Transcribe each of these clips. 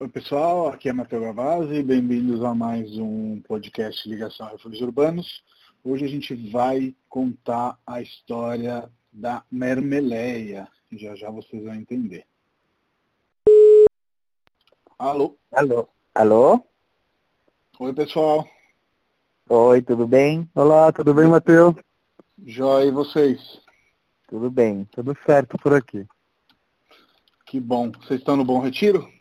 Oi pessoal, aqui é Matheus Gavazzi, bem-vindos a mais um podcast Ligação a Refúgios Urbanos. Hoje a gente vai contar a história da Mermeleia, já já vocês vão entender. Alô? Alô? Alô? Oi pessoal. Oi, tudo bem? Olá, tudo bem, Matheus? Joia, e vocês? Tudo bem. Tudo certo por aqui. Que bom. Vocês estão no Bom Retiro?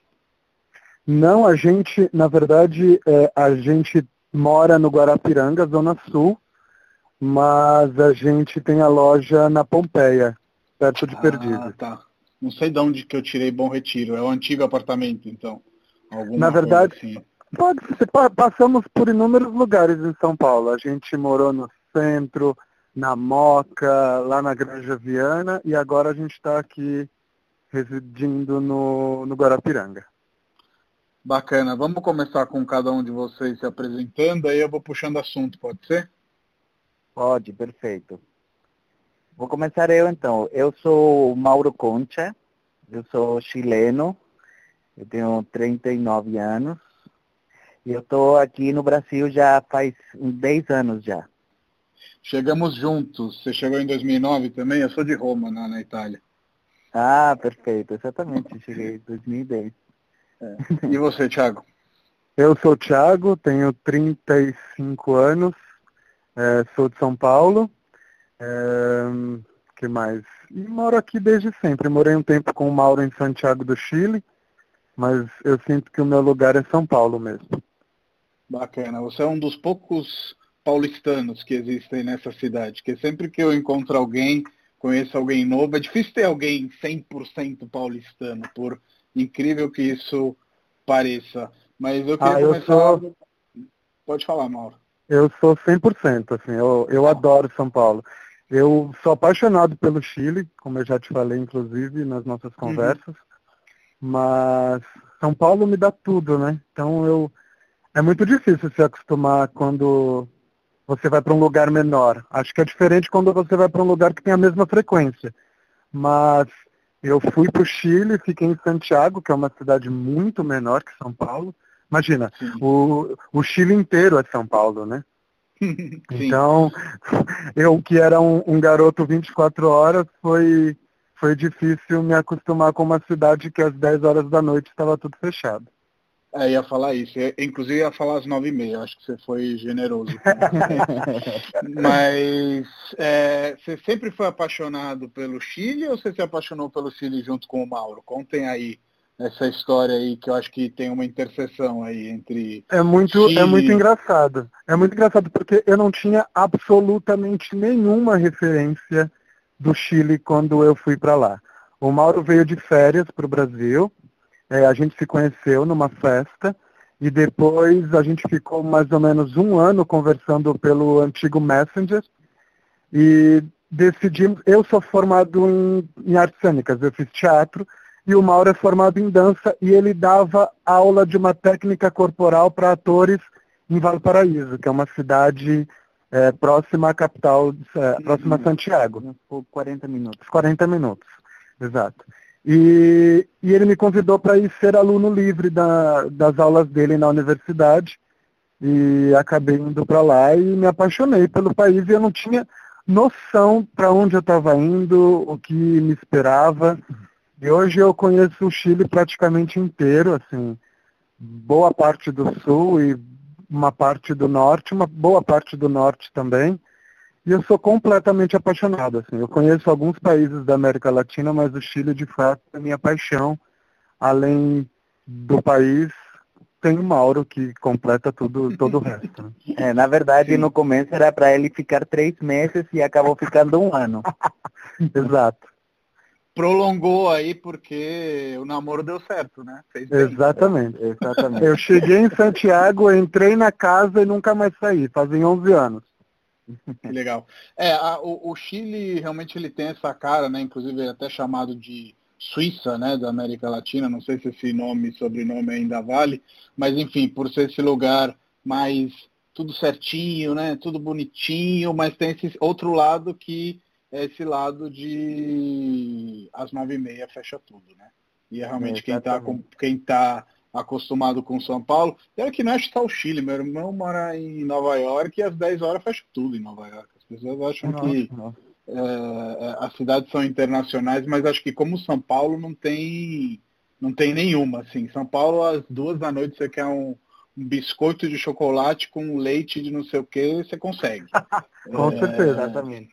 Não, a gente, na verdade, é, a gente mora no Guarapiranga, Zona Sul, mas a gente tem a loja na Pompeia, perto de Ah, Perdido. tá. Não sei de onde que eu tirei Bom Retiro. É o antigo apartamento, então. Alguma Na verdade- assim. Pode ser, pa- passamos por inúmeros lugares em São Paulo. A gente morou no centro, na Moca, lá na Granja Viana, e agora a gente está aqui residindo no, no Guarapiranga. Bacana. Vamos começar com cada um de vocês se apresentando, aí eu vou puxando assunto, pode ser? Pode, perfeito. Vou começar eu então. Eu sou o Mauro Concha, eu sou chileno, eu tenho 39 anos e eu estou aqui no Brasil já faz uns 10 anos já. Chegamos juntos. Você chegou em 2009 também? Eu sou de Roma, na, na Itália. Ah, perfeito, exatamente, cheguei em 2010. E você, Thiago? Eu sou o Thiago, tenho 35 anos, eh, sou de São Paulo. O que mais? E moro aqui desde sempre. Morei um tempo com o Mauro em Santiago do Chile, mas eu sinto que o meu lugar é São Paulo mesmo. Bacana. Você é um dos poucos paulistanos que existem nessa cidade, que sempre que eu encontro alguém, conheço alguém novo, é difícil ter alguém 100% paulistano, por incrível que isso pareça. Mas eu queria Ah, eu começar... sou- Pode falar, Mauro. Eu sou 100%, assim, eu, eu adoro São Paulo. Eu sou apaixonado pelo Chile, como eu já te falei, inclusive, nas nossas conversas. Mas São Paulo me dá tudo, né? Então eu é muito difícil se acostumar quando você vai para um lugar menor. Acho que é diferente quando você vai para um lugar que tem a mesma frequência. Mas eu fui para o Chile, fiquei em Santiago, que é uma cidade muito menor que São Paulo. Imagina, Sim. o, o Chile inteiro é São Paulo, né? Sim. Então, eu que era um, um garoto 24 horas, foi, foi difícil me acostumar com uma cidade que às 10 horas da noite estava tudo fechado. É, ia falar isso. Eu, Inclusive ia falar às nove e meia. Acho que você foi generoso. Mas é, você sempre foi apaixonado pelo Chile ou você se apaixonou pelo Chile junto com o Mauro? Contem aí essa história aí que eu acho que tem uma interseção aí entre. É muito, Chile. é muito engraçado. É muito engraçado porque eu não tinha absolutamente nenhuma referência do Chile quando eu fui para lá. O Mauro veio de férias para o Brasil, é, a gente se conheceu numa festa e depois a gente ficou mais ou menos um ano conversando pelo antigo Messenger e decidimos, eu sou formado em, em artes cênicas, eu fiz teatro e o Mauro é formado em dança e ele dava aula de uma técnica corporal para atores em Valparaíso, que é uma cidade é, próxima à capital, é, próxima a Santiago, Uns por 40 minutos. uns 40 minutos, exato. E, e ele me convidou para ir ser aluno livre da- das aulas dele na universidade e acabei indo para lá e me apaixonei pelo país e eu não tinha noção para onde eu estava indo, o que me esperava. E hoje eu conheço o Chile praticamente inteiro, assim, boa parte do sul e uma parte do norte, uma boa parte do norte também. E eu sou completamente apaixonado, assim. Eu conheço alguns países da América Latina, mas o Chile, de fato, é minha paixão. Além do país, tem o Mauro, que completa tudo, todo o resto. né? É, na verdade, Sim. no começo era para ele ficar três meses e acabou ficando um ano. Exato. Prolongou aí porque o namoro deu certo, né? Fez bem. Exatamente. Exatamente. Eu cheguei em Santiago, entrei na casa e nunca mais saí. Fazem 11 anos. Que legal. É, a- o, o Chile realmente ele tem essa cara, né? Inclusive é até chamado de Suíça, né, da América Latina. Não sei se esse nome e sobrenome ainda vale, mas enfim, por ser esse lugar mais tudo certinho, né? Tudo bonitinho, mas tem esse outro lado que é esse lado de às nove e meia fecha tudo, né? E é realmente quem está quem tá acostumado com São Paulo. Era que não que está o Chile, meu irmão mora em Nova York e às 10 horas fecha tudo em Nova York. As pessoas acham nossa, que nossa. É, as cidades são internacionais, mas acho que como São Paulo não tem não tem nenhuma. Assim. São Paulo, às duas da noite, você quer um, um biscoito de chocolate com leite de não sei o que, você consegue. com é... certeza, exatamente.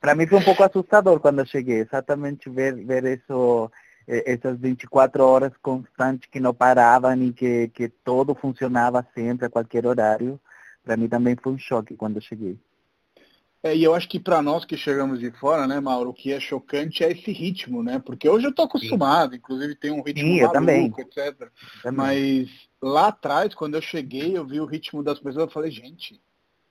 Para mim foi um pouco assustador quando eu cheguei, exatamente ver, ver isso, essas 24 horas constantes que não paravam e que, que todo funcionava sempre a qualquer horário. Para mim também foi um choque quando eu cheguei. É, e eu acho que para nós que chegamos de fora, né, Mauro, o que é chocante é esse ritmo, né? Porque hoje eu estou acostumado, Sim. inclusive tem um ritmo Sim, maluco, também. etc. Também. Mas lá atrás, quando eu cheguei, eu vi o ritmo das pessoas, eu falei, gente,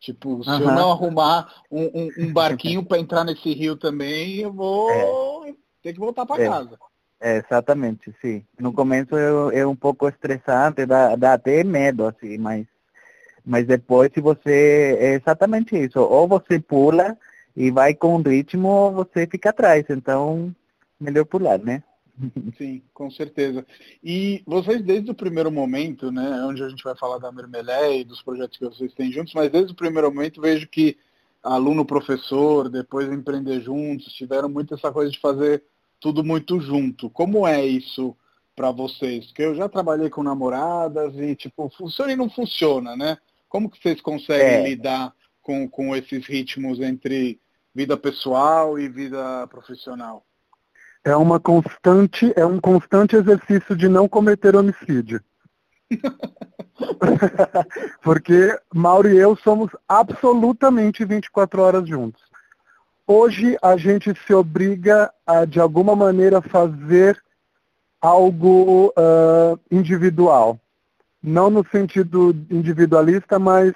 tipo, se uh -huh. eu não arrumar um, um, um barquinho para entrar nesse rio também, eu vou é. ter que voltar para é. casa. Exatamente, sim. No começo é, é um pouco estressante, dá, dá até medo, assim, mas mas depois, se você. É exatamente isso. Ou você pula e vai com o ritmo, ou você fica atrás. Então, melhor pular, né? Sim, com certeza. E vocês, desde o primeiro momento, né, onde a gente vai falar da Mermelé e dos projetos que vocês têm juntos, mas desde o primeiro momento vejo que aluno-professor, depois empreender juntos, tiveram muito essa coisa de fazer tudo muito junto. Como é isso para vocês? Porque eu já trabalhei com namoradas e, tipo, funciona e não funciona, né? Como que vocês conseguem é. lidar com, com esses ritmos entre vida pessoal e vida profissional? É uma constante, é um constante exercício de não cometer homicídio. Porque Mauro e eu somos absolutamente 24 horas juntos. Hoje a gente se obriga a, de alguma maneira, fazer algo uh, individual não no sentido individualista, mas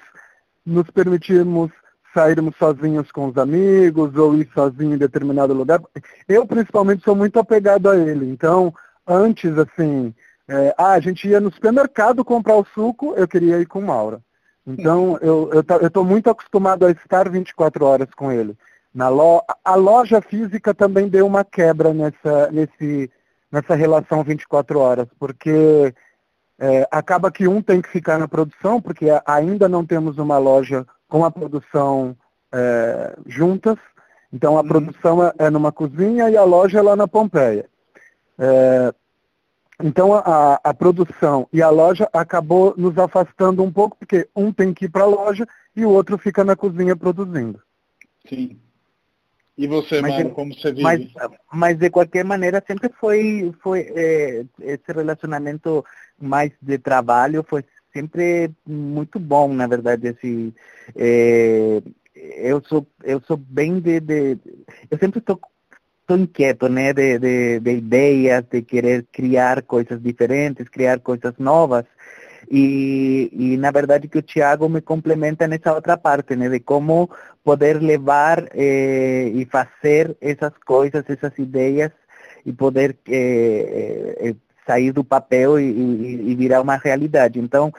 nos permitirmos sairmos sozinhos com os amigos ou ir sozinho em determinado lugar. Eu, principalmente, sou muito apegado a ele. Então, antes, assim, é, ah, a gente ia no supermercado comprar o suco, eu queria ir com Maura. Então, eu estou muito acostumado a estar 24 horas com ele. Na lo a loja física também deu uma quebra nessa, nesse, nessa relação 24 horas, porque é, acaba que um tem que ficar na produção, porque ainda não temos uma loja com a produção é, juntas. Então a uhum. produção é, é, numa cozinha e a loja é lá na Pompeia. É, então a, a, produção e a loja acabou nos afastando um pouco, porque um tem que ir para a loja e o outro fica na cozinha produzindo. Sim. E você, mas, como você vive? Mas, mas de qualquer maneira sempre foi, foi é, esse relacionamento mais de trabalho foi sempre muito bom, na verdade. Assim, é, eu sou eu sou bem de, de eu sempre estou estou inquieto, né, de, de, de, ideias, de querer criar coisas diferentes, criar coisas novas. E, e na verdade que o Tiago me complementa nessa outra parte, de como poder levar eh, e fazer essas coisas, essas ideias e poder eh, eh, sair do papel e, e, e, virar uma realidade. Então,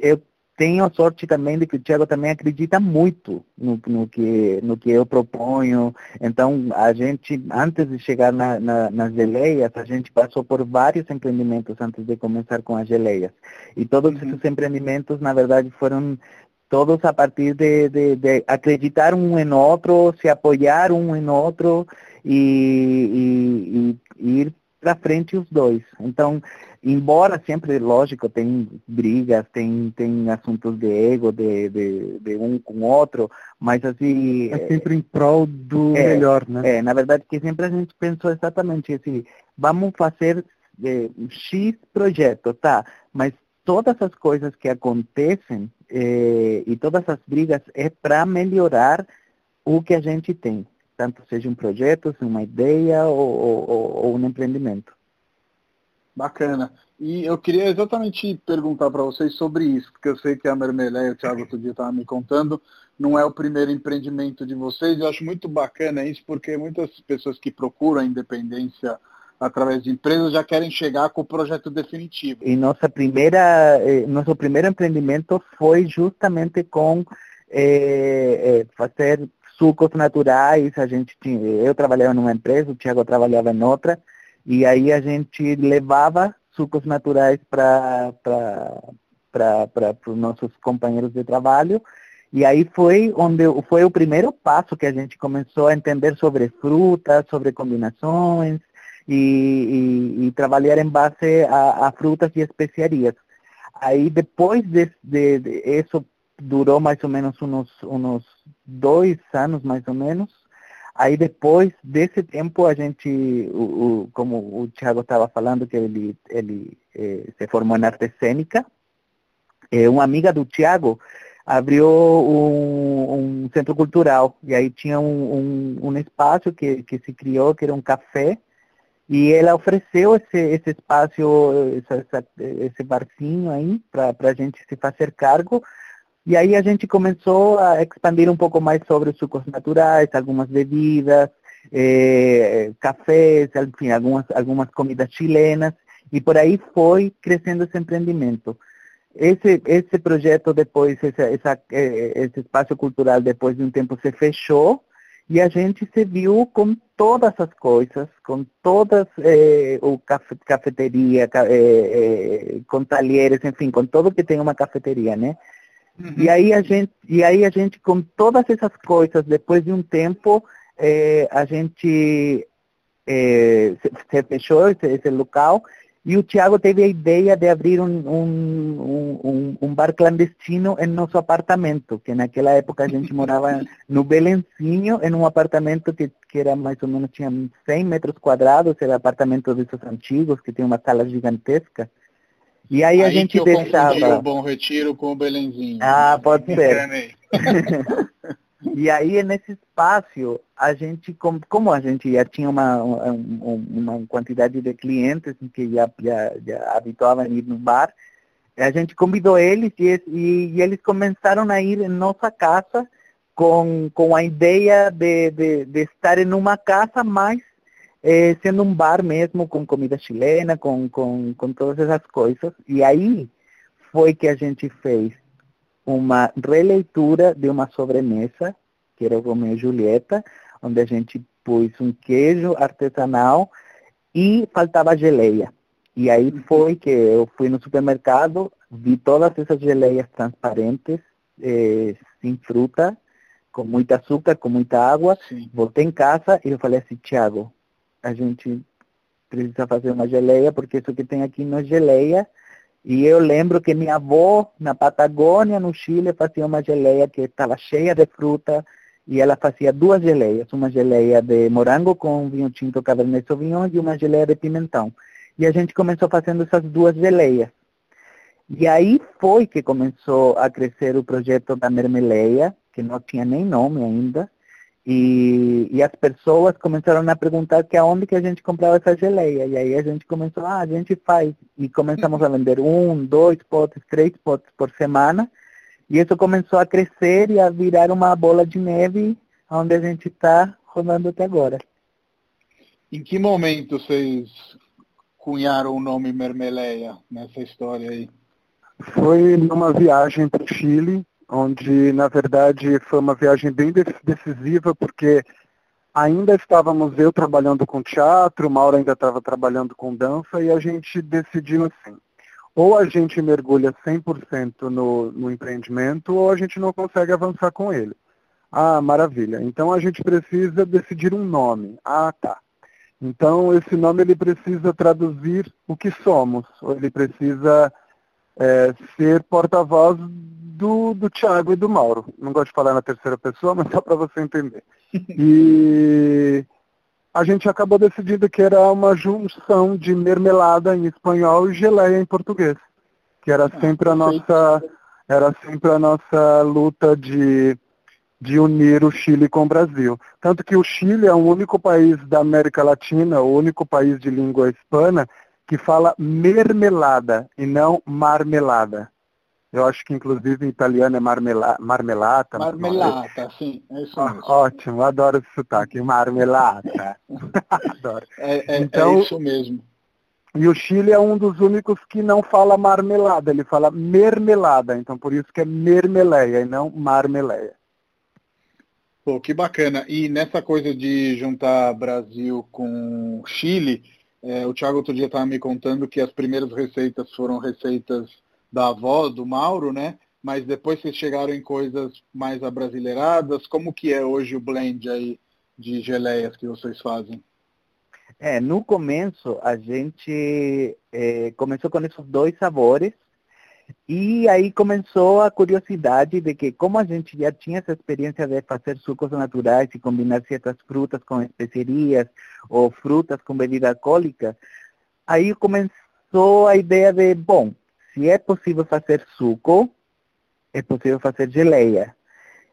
eu tenho sorte também de que o Thiago também acredita muito no, no, que, no que eu proponho. Então, a gente, antes de chegar na, na, nas geleias, a gente passou por vários empreendimentos antes de começar com as geleias. E todos uhum. esses empreendimentos, na verdade, foram todos a partir de, de, de, acreditar um em outro, se apoiar um em outro e, e, e ir para frente os dois. Então, embora sempre, lógico, tem brigas, tem, tem assuntos de ego, de, de, de um com o outro, mas assim... É sempre em prol do é, melhor, né? É, na verdade que sempre a gente pensou exatamente assim, vamos fazer é, X projeto, tá, mas todas as coisas que acontecem é, e todas as brigas é para melhorar o que a gente tem tanto seja um projeto, uma ideia ou, ou, ou um empreendimento. Bacana. E eu queria exatamente perguntar para vocês sobre isso, porque eu sei que a Mermelé, o Thiago outro dia estava me contando, não é o primeiro empreendimento de vocês. Eu acho muito bacana isso, porque muitas pessoas que procuram a independência através de empresas já querem chegar com o projeto definitivo. E nossa primeira, eh, nosso primeiro empreendimento foi justamente com eh, eh, fazer sucos naturais, a gente tinha, eu trabalhava numa empresa, o Tiago trabalhava em outra, e aí a gente levava sucos naturais para os nossos companheiros de trabalho. E aí foi onde foi o primeiro passo que a gente começou a entender sobre frutas, sobre combinações e, e, e trabalhar em base a, a, frutas e especiarias. Aí depois de, de, de, isso durou mais ou menos uns, uns dois anos mais ou menos. Aí depois desse tempo a gente, o, o, como o Thiago estava falando, que ele, ele eh, se formou na arte cênica, eh, uma amiga do Thiago abriu um, um, centro cultural. E aí tinha um, um, um, espaço que, que se criou, que era um café, e ela ofereceu esse, esse espaço, esse, esse barzinho aí, para a gente se fazer cargo, e aí a gente começou a expandir um pouco mais sobre os sucos naturais, algumas bebidas, eh, cafés, enfim, algumas, algumas comidas chilenas, e por aí foi crescendo esse empreendimento. Esse, esse projeto depois, esse, essa, eh, esse espaço cultural depois de um tempo se fechou, e a gente se viu com todas as coisas, com todas, eh, o café, cafeteria, eh, eh, com talheres, enfim, com tudo que tem uma cafeteria, né? Uhum. E aí a gente, e aí a gente com todas essas coisas, depois de um tempo, eh, a gente eh, se, se, fechou esse, esse, local e o Tiago teve a ideia de abrir um, um, um, um, bar clandestino em nosso apartamento, que naquela época a gente morava no Belencinho, em um apartamento que, que era mais ou menos, tinha 100 metros quadrados, era apartamento desses antigos, que tem uma sala gigantesca. E aí, aí a gente deixava. o Bom Retiro com o Belenzinho. Ah, pode ser. e aí nesse espaço a gente, como a gente já tinha uma, uma quantidade de clientes que já, já, já habituavam a ir no bar, a gente convidou eles e, e, e, eles começaram a ir em nossa casa com, com a ideia de, de, de estar em uma casa mais eh, sendo um bar mesmo, com comida chilena, com, com, com todas essas coisas. E aí foi que a gente fez uma releitura de uma sobremesa, que era o Romeo e Julieta, onde a gente pôs um queijo artesanal e faltava geleia. E aí uhum. foi que eu fui no supermercado, vi todas essas geleias transparentes, eh, sem fruta, com muita açúcar, com muita água. Sim. Voltei em casa e eu falei assim, Thiago, a gente precisa fazer uma geleia, porque isso que tem aqui não é geleia. E eu lembro que minha avó, na Patagônia, no Chile, fazia uma geleia que estava cheia de fruta, e ela fazia duas geleias, uma geleia de morango com vinho tinto Cabernet Sauvignon e uma geleia de pimentão. E a gente começou fazendo essas duas geleias. E aí foi que começou a crescer o projeto da Mermeleia, que não tinha nem nome ainda, e, e, as pessoas começaram a perguntar que aonde que a gente comprava essa geleia. E aí a gente começou, ah, a gente faz. E começamos a vender um, dois potes, três potes por semana. E isso começou a crescer e a virar uma bola de neve, onde a gente está rodando até agora. Em que momento vocês cunharam o nome Mermeleia nessa história aí? Foi numa viagem para o Chile, onde na verdade foi uma viagem bem decisiva porque ainda estávamos eu trabalhando com teatro, Mauro ainda estava trabalhando com dança e a gente decidiu assim, ou a gente mergulha 100% no, no empreendimento ou a gente não consegue avançar com ele. Ah, maravilha. Então a gente precisa decidir um nome. Ah, tá. Então esse nome ele precisa traduzir o que somos, ou ele precisa é, ser porta-voz do, do Thiago e do Mauro. Não gosto de falar na terceira pessoa, mas só para você entender. E a gente acabou decidindo que era uma junção de mermelada em espanhol e geleia em português. Que era ah, sempre a nossa, era sempre a nossa luta de, de unir o Chile com o Brasil. Tanto que o Chile é o único país da América Latina, o único país de língua hispana, que fala mermelada e não marmelada. Eu acho que inclusive em italiano é marmela, marmelata. Marmelata, sim, é isso mesmo. Ótimo, adoro esse sotaque, marmelata. adoro. É, é, então, é isso mesmo. E o Chile é um dos únicos que não fala marmelada, ele fala mermelada, então por isso que é mermeleia e não marmeleia. Pô, que bacana. E nessa coisa de juntar Brasil com Chile, É, o Thiago outro dia estava me contando que as primeiras receitas foram receitas da avó, do Mauro, né? Mas depois vocês chegaram em coisas mais abrasileiradas. Como que é hoje o blend aí de geleias que vocês fazem? É, no começo a gente é, começou com esses dois sabores e aí começou a curiosidade de que como a gente já tinha essa experiência de fazer sucos naturais e combinar certas frutas com especiarias ou frutas com bebida alcoólica, aí começou a ideia de, bom, se é possível fazer suco, é possível fazer geleia.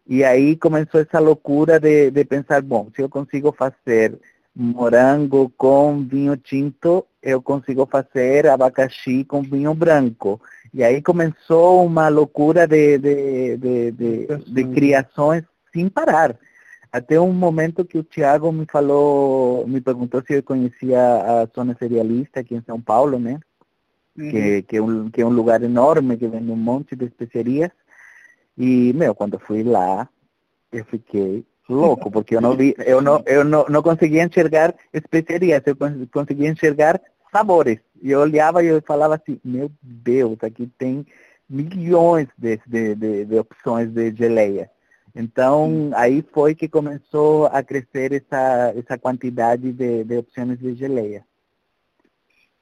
E aí começou essa loucura de, de pensar, bom, se eu consigo fazer morango com vinho tinto, eu consigo fazer abacaxi com vinho branco. E aí começou uma loucura de, de, de, de, de criações sem parar. Até um momento que o Tiago me falou, me perguntou se eu conhecia a zona cerealista aqui em São Paulo, né? Uhum. Que, que, é um, que é um lugar enorme, que vende um monte de especiarias. E, meu, quando fui lá, eu fiquei louco, porque eu não vi, eu não, eu não, não conseguia enxergar especiarias, eu conseguia enxergar sabores. E eu olhava e eu falava assim, meu Deus, aqui tem milhões de, de, de, de opções de geleia. Então, aí foi que começou a crescer essa, essa quantidade de, de opções de geleia.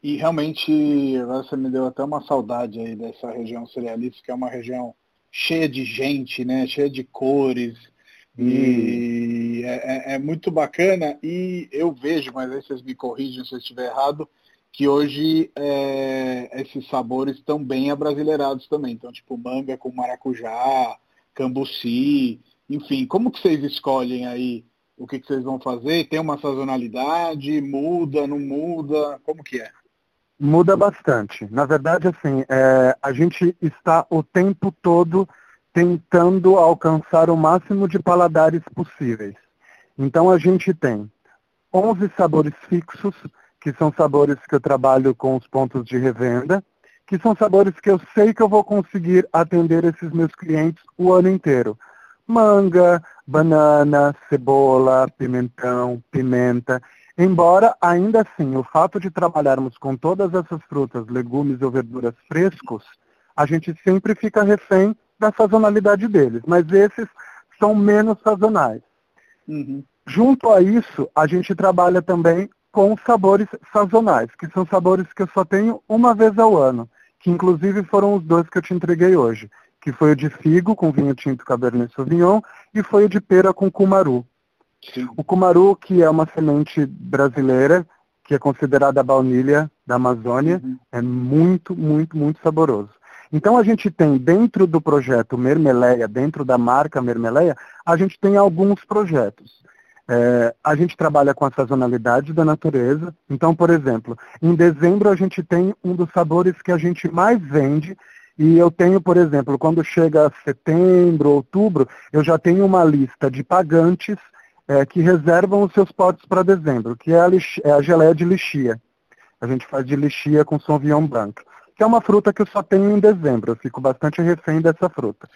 E realmente, agora você me deu até uma saudade aí dessa região cerealista, que é uma região cheia de gente, né? Cheia de cores. E é, é, é, muito bacana. E eu vejo, mas aí vocês me corrigem se eu estiver errado, que hoje é, esses sabores estão bem abrasileirados também. Então, tipo, manga com maracujá, cambuci, enfim, como que vocês escolhem aí o que, que vocês vão fazer? Tem uma sazonalidade? Muda, não muda? Como que é? Muda bastante. Na verdade, assim, é, a gente está o tempo todo tentando alcançar o máximo de paladares possíveis. Então a gente tem 11 sabores fixos, que são sabores que eu trabalho com os pontos de revenda, que são sabores que eu sei que eu vou conseguir atender esses meus clientes o ano inteiro. Manga, banana, cebola, pimentão, pimenta. Embora, ainda assim, o fato de trabalharmos com todas essas frutas, legumes ou verduras frescos, a gente sempre fica refém da sazonalidade deles. Mas esses são menos sazonais. Uhum. Junto a isso, a gente trabalha também com sabores sazonais, que são sabores que eu só tenho uma vez ao ano, que inclusive foram os dois que eu te entreguei hoje, que foi o de figo com vinho tinto Cabernet Sauvignon e foi o de pera com cumaru. Sim. O cumaru, que é uma semente brasileira, que é considerada a baunilha da Amazônia, uhum. é muito, muito, muito saboroso. Então a gente tem dentro do projeto Mermeleia, dentro da marca Mermeleia, a gente tem alguns projetos. É, a gente trabalha com a sazonalidade da natureza. Então, por exemplo, em dezembro a gente tem um dos sabores que a gente mais vende. E eu tenho, por exemplo, quando chega setembro, outubro, eu já tenho uma lista de pagantes é, que reservam os seus potes para dezembro, que é a, é a geleia de lixia. A gente faz de lixia com Sauvignon Blanc, que é uma fruta que eu só tenho em dezembro. Eu fico bastante refém dessa fruta.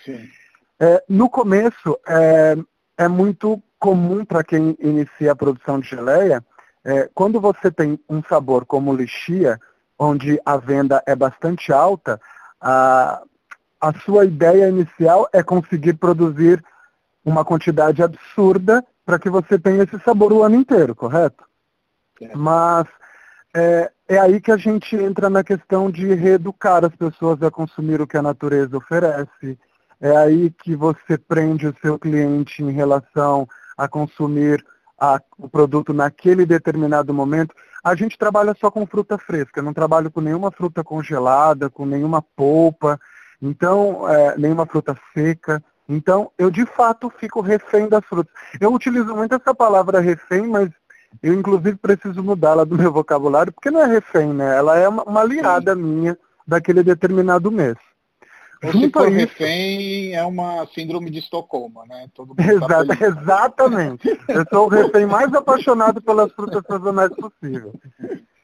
É, no começo, é, é muito comum para quem inicia a produção de geleia, é, quando você tem um sabor como lixia, onde a venda é bastante alta, a, a sua ideia inicial é conseguir produzir uma quantidade absurda para que você tenha esse sabor o ano inteiro, correto? É. Mas é, é, aí que a gente entra na questão de reeducar as pessoas a consumir o que a natureza oferece. É aí que você prende o seu cliente em relação a consumir a, o produto naquele determinado momento. A gente trabalha só com fruta fresca, não trabalho com nenhuma fruta congelada, com nenhuma polpa, então, é, nenhuma fruta seca. Então, eu de fato fico refém das frutas. Eu utilizo muito essa palavra refém, mas eu inclusive preciso mudá-la do meu vocabulário, porque não é refém, né? Ela é uma, uma aliada Sim. minha daquele determinado mês. Ou se for refém, é uma síndrome de Estocolmo, né? Todo Exato, tá exatamente. Eu sou o refém mais apaixonado pelas frutas sazonais possível.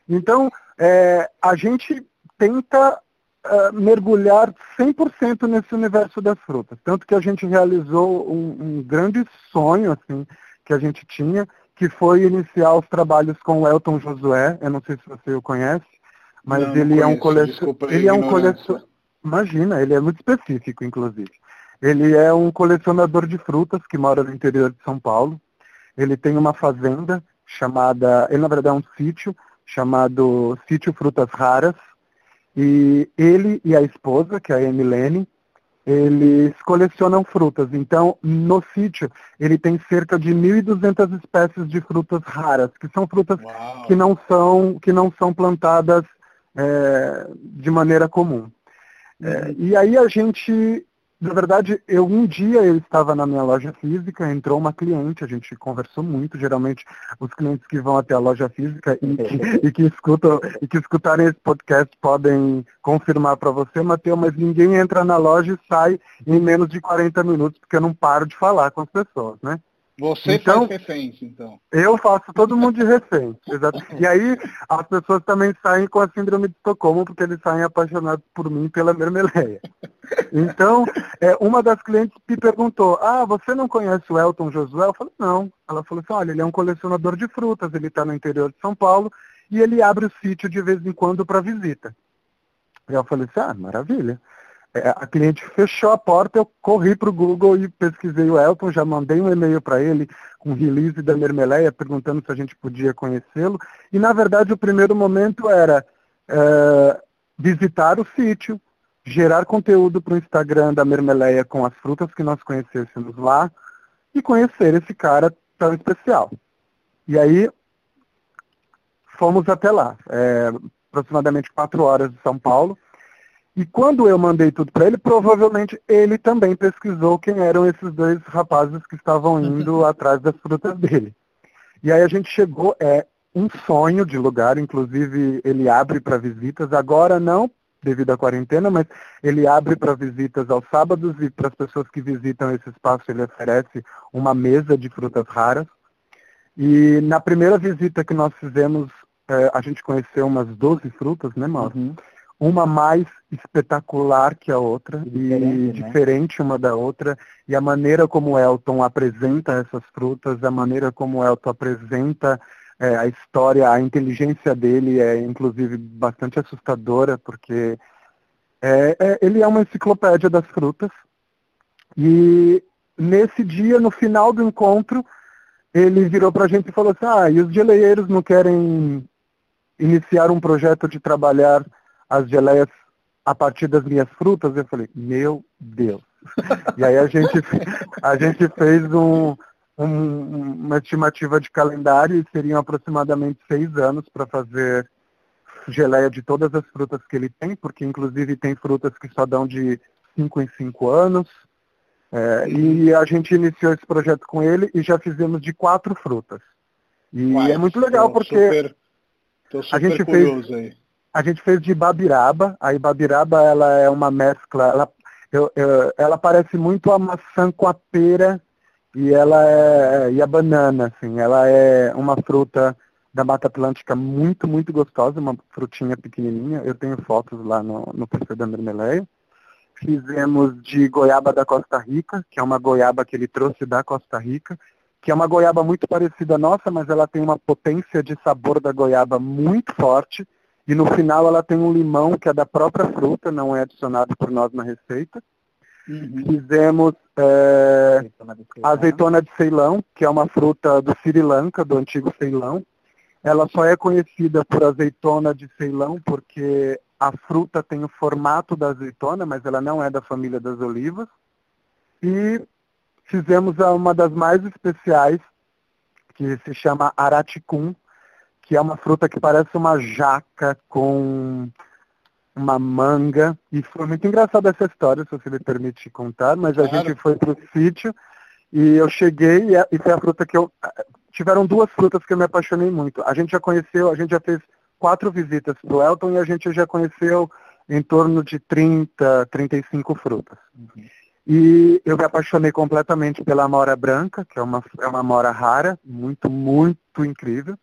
Então, é, a gente tenta uh, mergulhar 100% nesse universo das frutas. Tanto que a gente realizou um, um grande sonho assim que a gente tinha, que foi iniciar os trabalhos com o Elton Josué, eu não sei se você o conhece, mas não, ele, não é um colecion... ele é um colecionador. Imagina, ele é muito específico, inclusive. Ele é um colecionador de frutas que mora no interior de São Paulo. Ele tem uma fazenda chamada, ele na verdade é um sítio chamado Sítio Frutas Raras. E ele e a esposa, que é a Emilene, eles colecionam frutas. Então, no sítio, ele tem cerca de 1.200 espécies de frutas raras, que são frutas que não são, que não são plantadas é, de maneira comum. É, e aí a gente na verdade, eu um dia eu estava na minha loja física, entrou uma cliente, a gente conversou muito, geralmente os clientes que vão até a loja física e que, e que escutam e que escutarem esse podcast podem confirmar para você, Matheus, mas ninguém entra na loja e sai em menos de 40 minutos, porque eu não paro de falar com as pessoas, né? Você então, faz reféns, então. Eu faço todo mundo de refém. E aí as pessoas também saem com a síndrome de Estocolmo, porque eles saem apaixonados por mim pela mermeleia. Então, é, uma das clientes me perguntou, ah, você não conhece o Elton Josué? Eu falei, não. Ela falou assim, olha, ele é um colecionador de frutas, ele está no interior de São Paulo e ele abre o sítio de vez em quando para visita. E eu falei assim, ah, maravilha. É, a cliente fechou a porta, eu corri para o Google e pesquisei o Elton, já mandei um e-mail para ele com release da Mermeleia, perguntando se a gente podia conhecê-lo. E, na verdade, o primeiro momento era é, visitar o sítio, gerar conteúdo para o Instagram da Mermeleia com as frutas que nós conhecêssemos lá e conhecer esse cara tão especial. E aí, fomos até lá, é, aproximadamente quatro horas de São Paulo. E quando eu mandei tudo para ele, provavelmente ele também pesquisou quem eram esses dois rapazes que estavam indo atrás das frutas dele. E aí a gente chegou, é um sonho de lugar, inclusive ele abre para visitas, agora não devido à quarentena, mas ele abre para visitas aos sábados e para as pessoas que visitam esse espaço ele oferece uma mesa de frutas raras. E na primeira visita que nós fizemos, é, a gente conheceu umas 12 frutas, né, Mauro? Uhum uma mais espetacular que a outra diferente, e né? diferente uma da outra e a maneira como Elton apresenta essas frutas, a maneira como Elton apresenta é, a história, a inteligência dele é inclusive bastante assustadora porque é, é, ele é uma enciclopédia das frutas e nesse dia, no final do encontro, ele virou para a gente e falou assim, ah, e os geleieiros não querem iniciar um projeto de trabalhar as geleias a partir das minhas frutas, eu falei, meu Deus. e aí a gente, a gente fez um, um, uma estimativa de calendário e seriam aproximadamente seis anos para fazer geleia de todas as frutas que ele tem, porque inclusive tem frutas que só dão de cinco em cinco anos. É, e a gente iniciou esse projeto com ele e já fizemos de quatro frutas. E Uai, é muito legal porque super, super a gente fez, aí a gente fez de Babiraba. A Ibabiraba ela é uma mescla, ela, eu, eu, ela parece muito a maçã com a pera e ela é e a banana, assim. Ela é uma fruta da Mata Atlântica muito, muito gostosa, uma frutinha pequenininha. Eu tenho fotos lá no, no perfil da. Fizemos de goiaba da Costa Rica, que é uma goiaba que ele trouxe da Costa Rica, que é uma goiaba muito parecida à nossa, mas ela tem uma potência de sabor da goiaba muito forte e no final ela tem um limão que é da própria fruta, não é adicionado por nós na receita. Uhum. Fizemos é, azeitona, de azeitona de Ceilão, que é uma fruta do Sri Lanka, do antigo Ceilão. Ela só é conhecida por azeitona de Ceilão porque a fruta tem o formato da azeitona, mas ela não é da família das olivas. E fizemos uma das mais especiais, que se chama Araticum, que é uma fruta que parece uma jaca com uma manga. E foi muito engraçada essa história, se você me permite contar, mas a gente foi para o sítio e eu cheguei e foi a fruta que eu. Tiveram duas frutas que eu me apaixonei muito. A gente já conheceu, a gente já fez quatro visitas para o Elton e a gente já conheceu em torno de 30, 35 frutas. Uhum. E eu me apaixonei completamente pela amora branca, que é uma, é uma amora rara, muito, muito incrível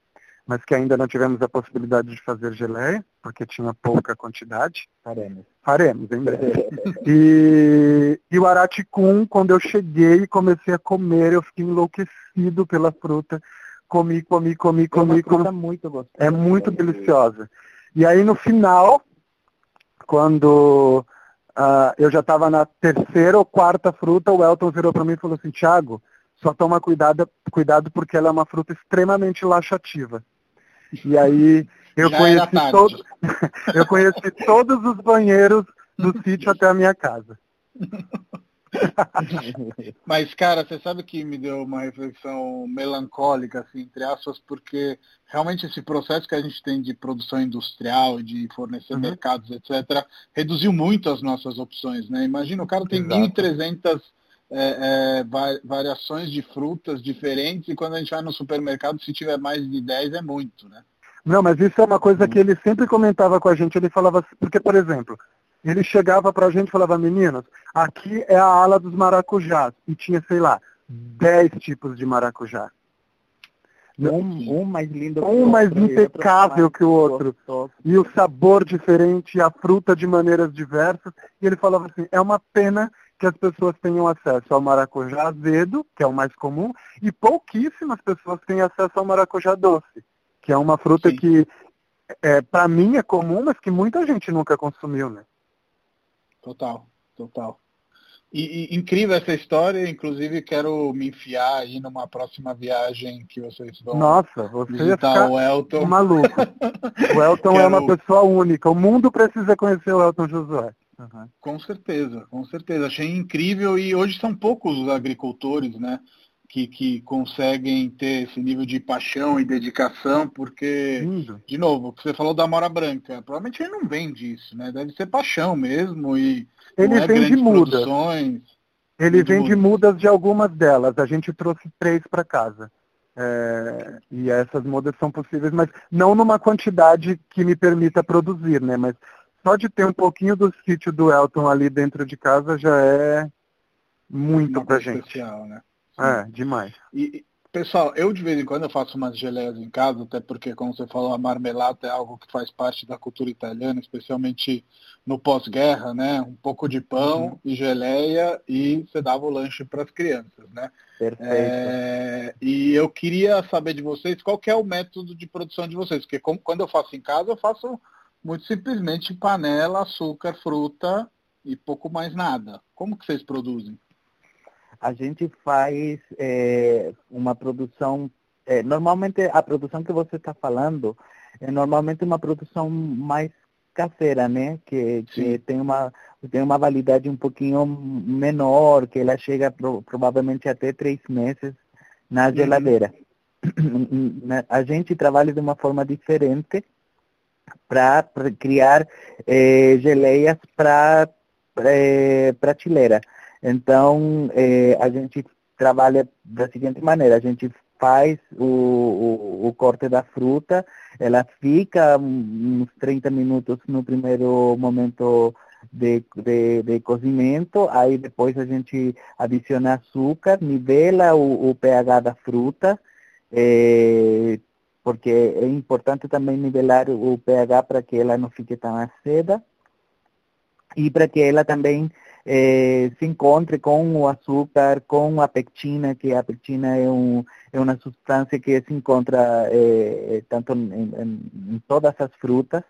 mas que ainda não tivemos a possibilidade de fazer geleia, porque tinha pouca quantidade. Faremos. Faremos, em breve. e, e o araticum, quando eu cheguei e comecei a comer, eu fiquei enlouquecido pela fruta, comi, comi, comi, É comi, uma comi. fruta muito gostosa. É muito deliciosa. E aí no final, quando ah, eu já estava na terceira ou quarta fruta, o Elton virou para mim e falou assim, Thiago, só toma cuidado, cuidado porque ela é uma fruta extremamente laxativa. E aí eu Já conheci, todo, eu conheci todos os banheiros do sítio até a minha casa. Mas, cara, você sabe que me deu uma reflexão melancólica, assim, entre aspas, porque realmente esse processo que a gente tem de produção industrial, de fornecer Uhum. mercados, etc., reduziu muito as nossas opções, né? Imagina, o cara tem Exato. 1.300 é, é, va- variações de frutas diferentes e quando a gente vai no supermercado, se tiver mais de 10 é muito, né? Não, mas isso é uma coisa que ele sempre comentava com a gente. Ele falava assim, porque, por exemplo, ele chegava pra gente e falava, meninos, aqui é a ala dos maracujás. E tinha, sei lá, 10 tipos de maracujá. Um, um mais lindo Um mais outro, e outro impecável mais que o outro. E o sabor diferente, e a fruta de maneiras diversas. E ele falava assim, é uma pena que as pessoas tenham acesso ao maracujá azedo, que é o mais comum, e pouquíssimas pessoas têm acesso ao maracujá doce, que é uma fruta Sim. que, é, para mim, é comum, mas que muita gente nunca consumiu, né? Total, total. E, e incrível essa história, inclusive quero me enfiar aí numa próxima viagem que vocês vão Nossa, você visitar o Elton. maluco. O Elton é Quero- uma pessoa única. O mundo precisa conhecer o Elton Josué. Uhum. Com certeza, com certeza. Achei incrível e hoje são poucos os agricultores, né, que, que conseguem ter esse nível de paixão e dedicação, porque, Lindo. de novo, o que você falou da Mora Branca, provavelmente ele não vende isso, né? Deve ser paixão mesmo e Ele não é vende mudas. produções. Ele Vende vende mudas de algumas delas. A gente trouxe três para casa. É, e essas mudas são possíveis, mas não numa quantidade que me permita produzir, né? Mas só de ter um pouquinho do sítio do Elton ali dentro de casa já é muito uma pra gente. especial, né? É, demais. E, pessoal, eu de vez em quando eu faço umas geleias em casa, até porque, como você falou, a marmelada é algo que faz parte da cultura italiana, especialmente no pós-guerra, né? Um pouco de pão Uhum. e geleia e você dava o lanche para as crianças, né? Perfeito. É, e eu queria saber de vocês qual que é o método de produção de vocês, porque como, quando eu faço em casa, eu faço muito simplesmente panela, açúcar, fruta e pouco mais nada. Como que vocês produzem? A gente faz é, uma produção, é, normalmente a produção que você está falando é normalmente uma produção mais caseira, né? Que, que tem uma tem uma validade um pouquinho menor, que ela chega pro, provavelmente até três meses na Uhum. geladeira. Na- A gente trabalha de uma forma diferente para criar eh, geleias para prateleira. Então, eh, a gente trabalha da seguinte maneira, a gente faz o, o, o corte da fruta, ela fica uns 30 minutos no primeiro momento de, de, de cozimento, aí depois a gente adiciona açúcar, nivela o, o pH da fruta, eh, porque é importante também nivelar o pH para que ela não fique tão aceda e para que ela também eh, se encontre com o açúcar, com a pectina, que a pectina é, um, é uma substância que se encontra eh, tanto em, em, em todas as frutas.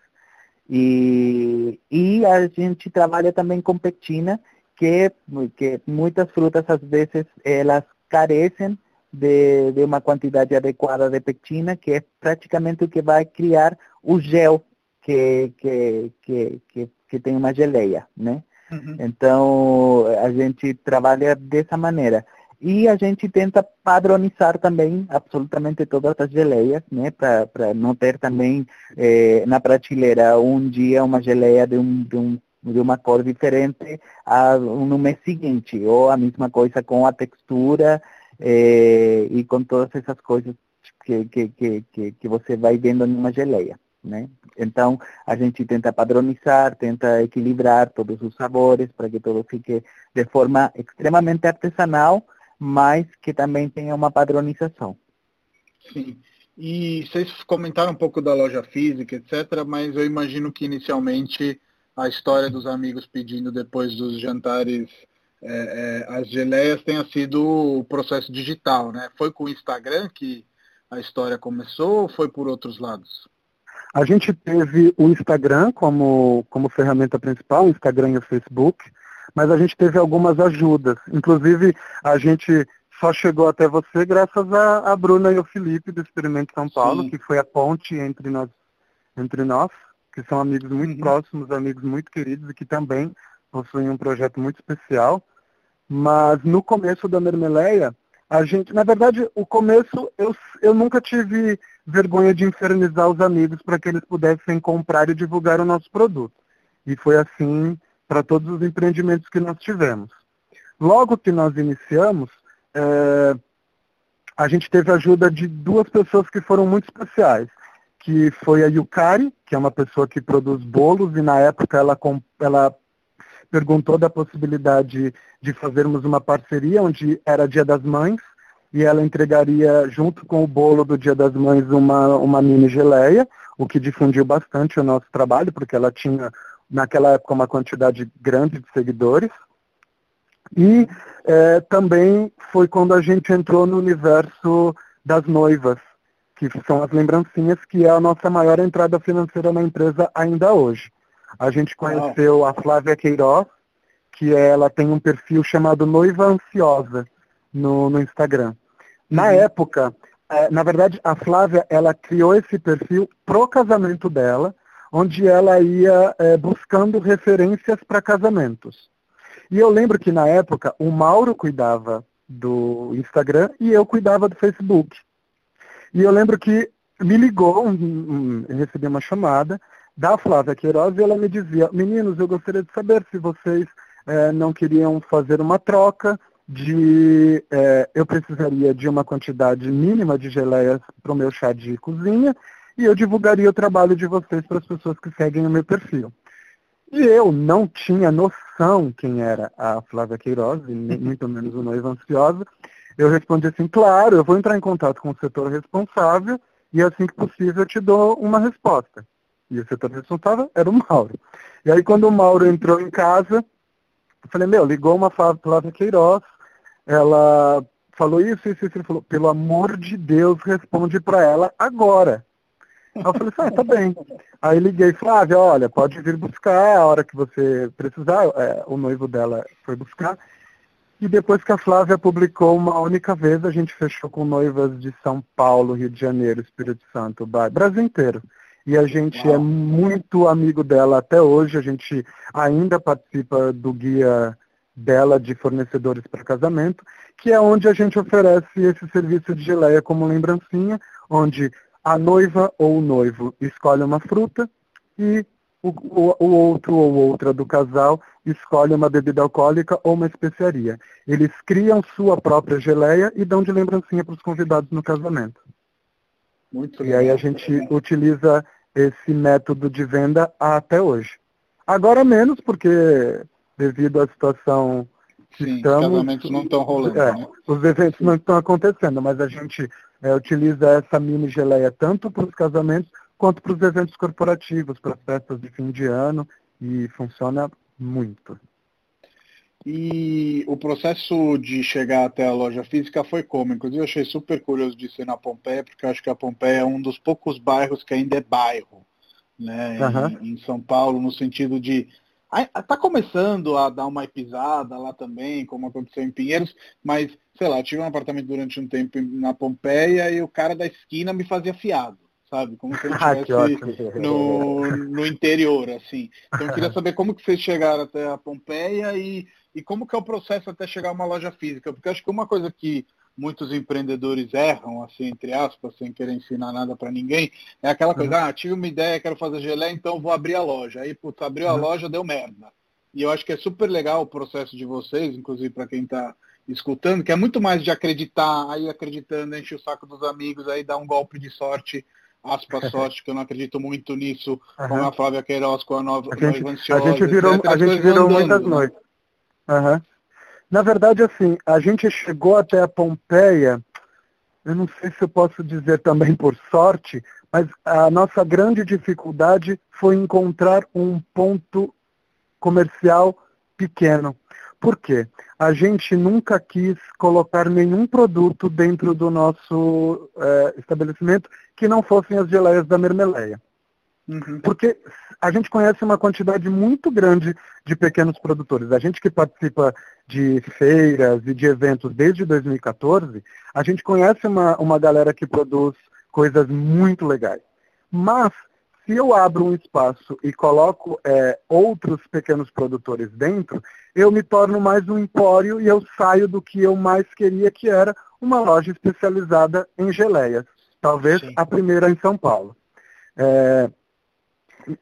E, e a gente trabalha também com pectina, que, que muitas frutas às vezes elas carecem de, de uma quantidade adequada de pectina, que é praticamente o que vai criar o gel que, que, que, que, que tem uma geleia, né? Uhum. Então, a gente trabalha dessa maneira. E a gente tenta padronizar também absolutamente todas as geleias, né? Para não ter também eh, na prateleira um dia uma geleia de, um, de, um, de uma cor diferente a, no mês seguinte. Ou a mesma coisa com a textura eh, e com todas essas coisas que, que, que, que, que você vai vendo numa geleia. Né? Então, a gente tenta padronizar, tenta equilibrar todos os sabores para que tudo fique de forma extremamente artesanal, mas que também tenha uma padronização. Sim. E vocês comentaram um pouco da loja física, etc., mas eu imagino que inicialmente a história dos amigos pedindo depois dos jantares é, é, as geleias tenha sido o processo digital, né? Foi com o Instagram que a história começou ou foi por outros lados? A gente teve o Instagram como, como ferramenta principal, o Instagram e o Facebook, mas a gente teve algumas ajudas. Inclusive, a gente só chegou até você graças a, a Bruna e o Felipe do Experimento São Paulo, Sim. que foi a ponte entre nós, entre nós, que são amigos muito uhum. próximos, amigos muito queridos e que também possuem um projeto muito especial. Mas no começo da Mermeleia, a gente, na verdade, o começo eu, eu nunca tive vergonha de infernizar os amigos para que eles pudessem comprar e divulgar o nosso produto. E foi assim para todos os empreendimentos que nós tivemos. Logo que nós iniciamos, é, a gente teve a ajuda de duas pessoas que foram muito especiais, que foi a Yukari, que é uma pessoa que produz bolos, e na época ela, ela perguntou da possibilidade de fazermos uma parceria onde era Dia das Mães e ela entregaria junto com o bolo do Dia das Mães uma, uma mini geleia, o que difundiu bastante o nosso trabalho, porque ela tinha naquela época uma quantidade grande de seguidores. E é, também foi quando a gente entrou no universo das noivas, que são as lembrancinhas, que é a nossa maior entrada financeira na empresa ainda hoje. A gente conheceu a Flávia Queiroz, que ela tem um perfil chamado Noiva Ansiosa no, no Instagram. Na uhum. época, é, na verdade, a Flávia ela criou esse perfil pro casamento dela, onde ela ia é, buscando referências para casamentos. E eu lembro que na época o Mauro cuidava do Instagram e eu cuidava do Facebook. E eu lembro que me ligou, um, um, recebi uma chamada da Flávia Queiroz e ela me dizia, meninos, eu gostaria de saber se vocês é, não queriam fazer uma troca de é, eu precisaria de uma quantidade mínima de geleias para o meu chá de cozinha e eu divulgaria o trabalho de vocês para as pessoas que seguem o meu perfil. E eu não tinha noção quem era a Flávia Queiroz, e muito menos o Noiva Ansiosa. Eu respondi assim, claro, eu vou entrar em contato com o setor responsável e assim que possível eu te dou uma resposta. E o setor responsável era o Mauro. E aí quando o Mauro entrou em casa, eu falei, meu, ligou uma Flávia Queiroz, ela falou isso, isso, isso, ele falou, pelo amor de Deus, responde para ela agora. Aí eu falei ah, tá bem. Aí liguei, Flávia, olha, pode vir buscar a hora que você precisar. É, o noivo dela foi buscar. E depois que a Flávia publicou uma única vez, a gente fechou com noivas de São Paulo, Rio de Janeiro, Espírito Santo, Brasil inteiro e a gente é Uau. é muito amigo dela até hoje. A gente ainda participa do guia dela de fornecedores para casamento, que é onde a gente oferece esse serviço de geleia como lembrancinha, onde a noiva ou o noivo escolhe uma fruta e o, o, o, outro ou outra do casal escolhe uma bebida alcoólica ou uma especiaria. Eles criam sua própria geleia e dão de lembrancinha para os convidados no casamento. Muito e aí a gente utiliza esse método de venda até hoje. Agora menos, porque devido à situação que Sim, estamos. Os casamentos não estão rolando. É, né? Os eventos não estão acontecendo, mas a gente é, utiliza essa mini geleia tanto para os casamentos quanto para os eventos corporativos, para as festas de fim de ano, e funciona muito. E o processo de chegar até a loja física foi como? Inclusive eu achei super curioso de ser na Pompeia, porque eu acho que a Pompeia é um dos poucos bairros que ainda é bairro, né? Uhum. Em, em, São Paulo, no sentido de. Está começando a dar uma pisada lá também, como aconteceu em Pinheiros, mas, sei lá, tive um apartamento durante um tempo na Pompeia e o cara da esquina me fazia fiado sabe? Como se ele estivesse ah, no, no interior, assim. Então eu queria saber como que vocês chegaram até a Pompeia e e como que é o processo até chegar a uma loja física? Porque acho que uma coisa que muitos empreendedores erram, assim, entre aspas, sem querer ensinar nada para ninguém, é aquela coisa, uhum. ah, tive uma ideia, quero fazer gelé, então vou abrir a loja. Aí, putz, abriu uhum. a loja, deu merda. E eu acho que é super legal o processo de vocês, inclusive para quem está escutando, que é muito mais de acreditar, aí acreditando, enche o saco dos amigos, aí dá um golpe de sorte, aspas sorte, que eu não acredito muito nisso, uhum. com a Flávia Queiroz, com a nova a gente, a gente virou, a gente virou andando, muitas né? noites. Uhum. Na verdade, assim, a gente chegou até a Pompeia, eu não sei se eu posso dizer também por sorte, mas a nossa grande dificuldade foi encontrar um ponto comercial pequeno. Por quê? A gente nunca quis colocar nenhum produto dentro do nosso é, estabelecimento que não fossem as geleias da Mermeleia. Uhum. Porque a gente conhece uma quantidade muito grande de pequenos produtores. A gente que participa de feiras e de eventos desde 2014, a gente conhece uma, uma galera que produz coisas muito legais. Mas se eu abro um espaço e coloco é, outros pequenos produtores dentro, eu me torno mais um empório e eu saio do que eu mais queria, que era uma loja especializada em geleias. Talvez Sim. a primeira em São Paulo. É,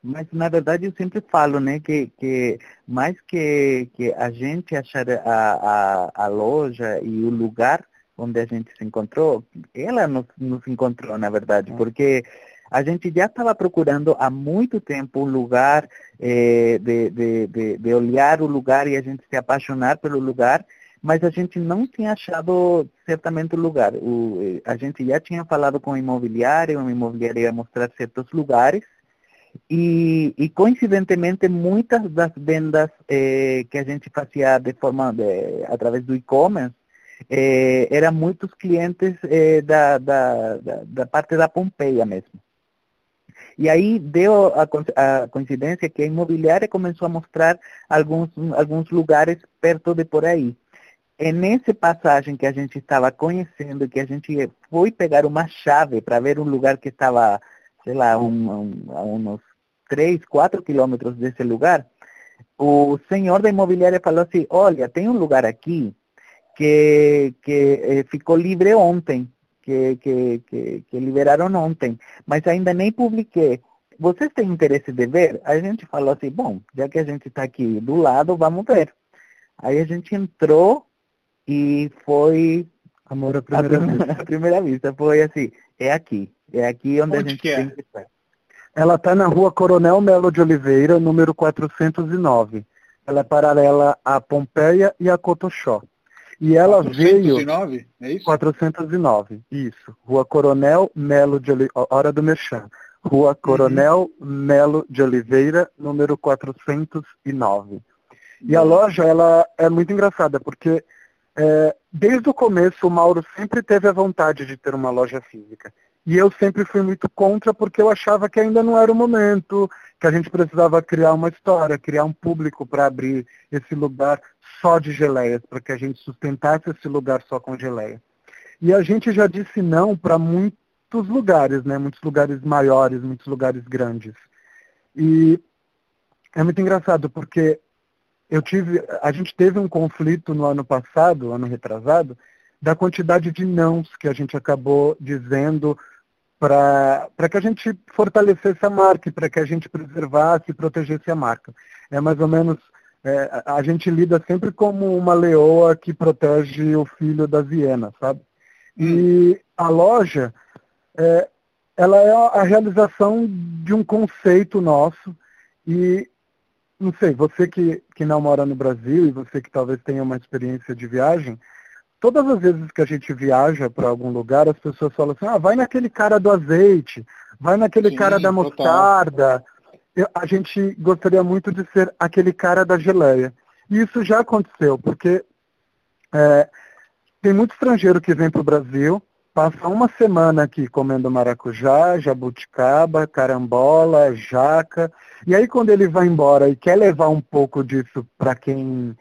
mas na verdade eu sempre falo, né, que, que mais que, que a gente achar a, a, a loja e o lugar onde a gente se encontrou, ela nos, nos encontrou, na verdade, uhum. porque a gente já estava procurando há muito tempo um lugar eh, de, de, de, de, olhar o lugar e a gente se apaixonar pelo lugar, mas a gente não tinha achado certamente o lugar. O, eh, a gente já tinha falado com o imobiliário, o imobiliário ia mostrar certos lugares, e, e coincidentemente muitas das vendas eh, que a gente fazia de forma de, através do e-commerce eh, eram muitos clientes eh, da, da, da, da parte da Pompeia mesmo. E aí deu a, a, coincidência que a imobiliária começou a mostrar alguns, alguns lugares perto de por aí. É nessa passagem que a gente estava conhecendo, que a gente foi pegar uma chave para ver um lugar que estava, sei lá, um, um, a uns 3, 4 quilômetros desse lugar, o senhor da imobiliária falou assim, olha, tem um lugar aqui que, que eh, ficou livre ontem que, que, que, que liberaram ontem, mas ainda nem publiquei. Vocês têm interesse de ver? A gente falou assim, bom, já que a gente está aqui do lado, vamos ver. Aí a gente entrou e foi... Amor à primeira, a, vista. A primeira vista foi assim, é aqui. É aqui onde, onde a gente é? tem que estar. Ela está na rua Coronel Melo de Oliveira, número 409. Ela é paralela à Pompeia e a Cotoxó. E ela 409? veio... É isso? 409, isso. Rua Coronel Melo de Oliveira, hora do Merchan. Rua uhum. Coronel uhum. Melo de Oliveira, número 409. Uhum. E a loja, ela é muito engraçada, porque é, desde o começo o Mauro sempre teve a vontade de ter uma loja física. E eu sempre fui muito contra porque eu achava que ainda não era o momento, que a gente precisava criar uma história, criar um público para abrir esse lugar só de geleias, para que a gente sustentasse esse lugar só com geleia. E a gente já disse não para muitos lugares, né? Muitos lugares maiores, muitos lugares grandes. E é muito engraçado porque eu tive, a gente teve um conflito no ano passado, ano retrasado, da quantidade de nãos que a gente acabou dizendo para que a gente fortalecesse a marca, para que a gente preservasse e protegesse a marca. É mais ou menos, é, a gente lida sempre como uma leoa que protege o filho das hienas, sabe? E a loja, é, ela é a realização de um conceito nosso e não sei, você que, que não mora no Brasil e você que talvez tenha uma experiência de viagem, todas as vezes que a gente viaja para algum lugar, as pessoas falam assim, ah, vai naquele cara do azeite, vai naquele Sim, cara da mostarda. Eu, a gente gostaria muito de ser aquele cara da geleia. E isso já aconteceu, porque é, tem muito estrangeiro que vem para o Brasil, passa uma semana aqui comendo maracujá, jabuticaba, carambola, jaca, e aí quando ele vai embora e quer levar um pouco disso para quem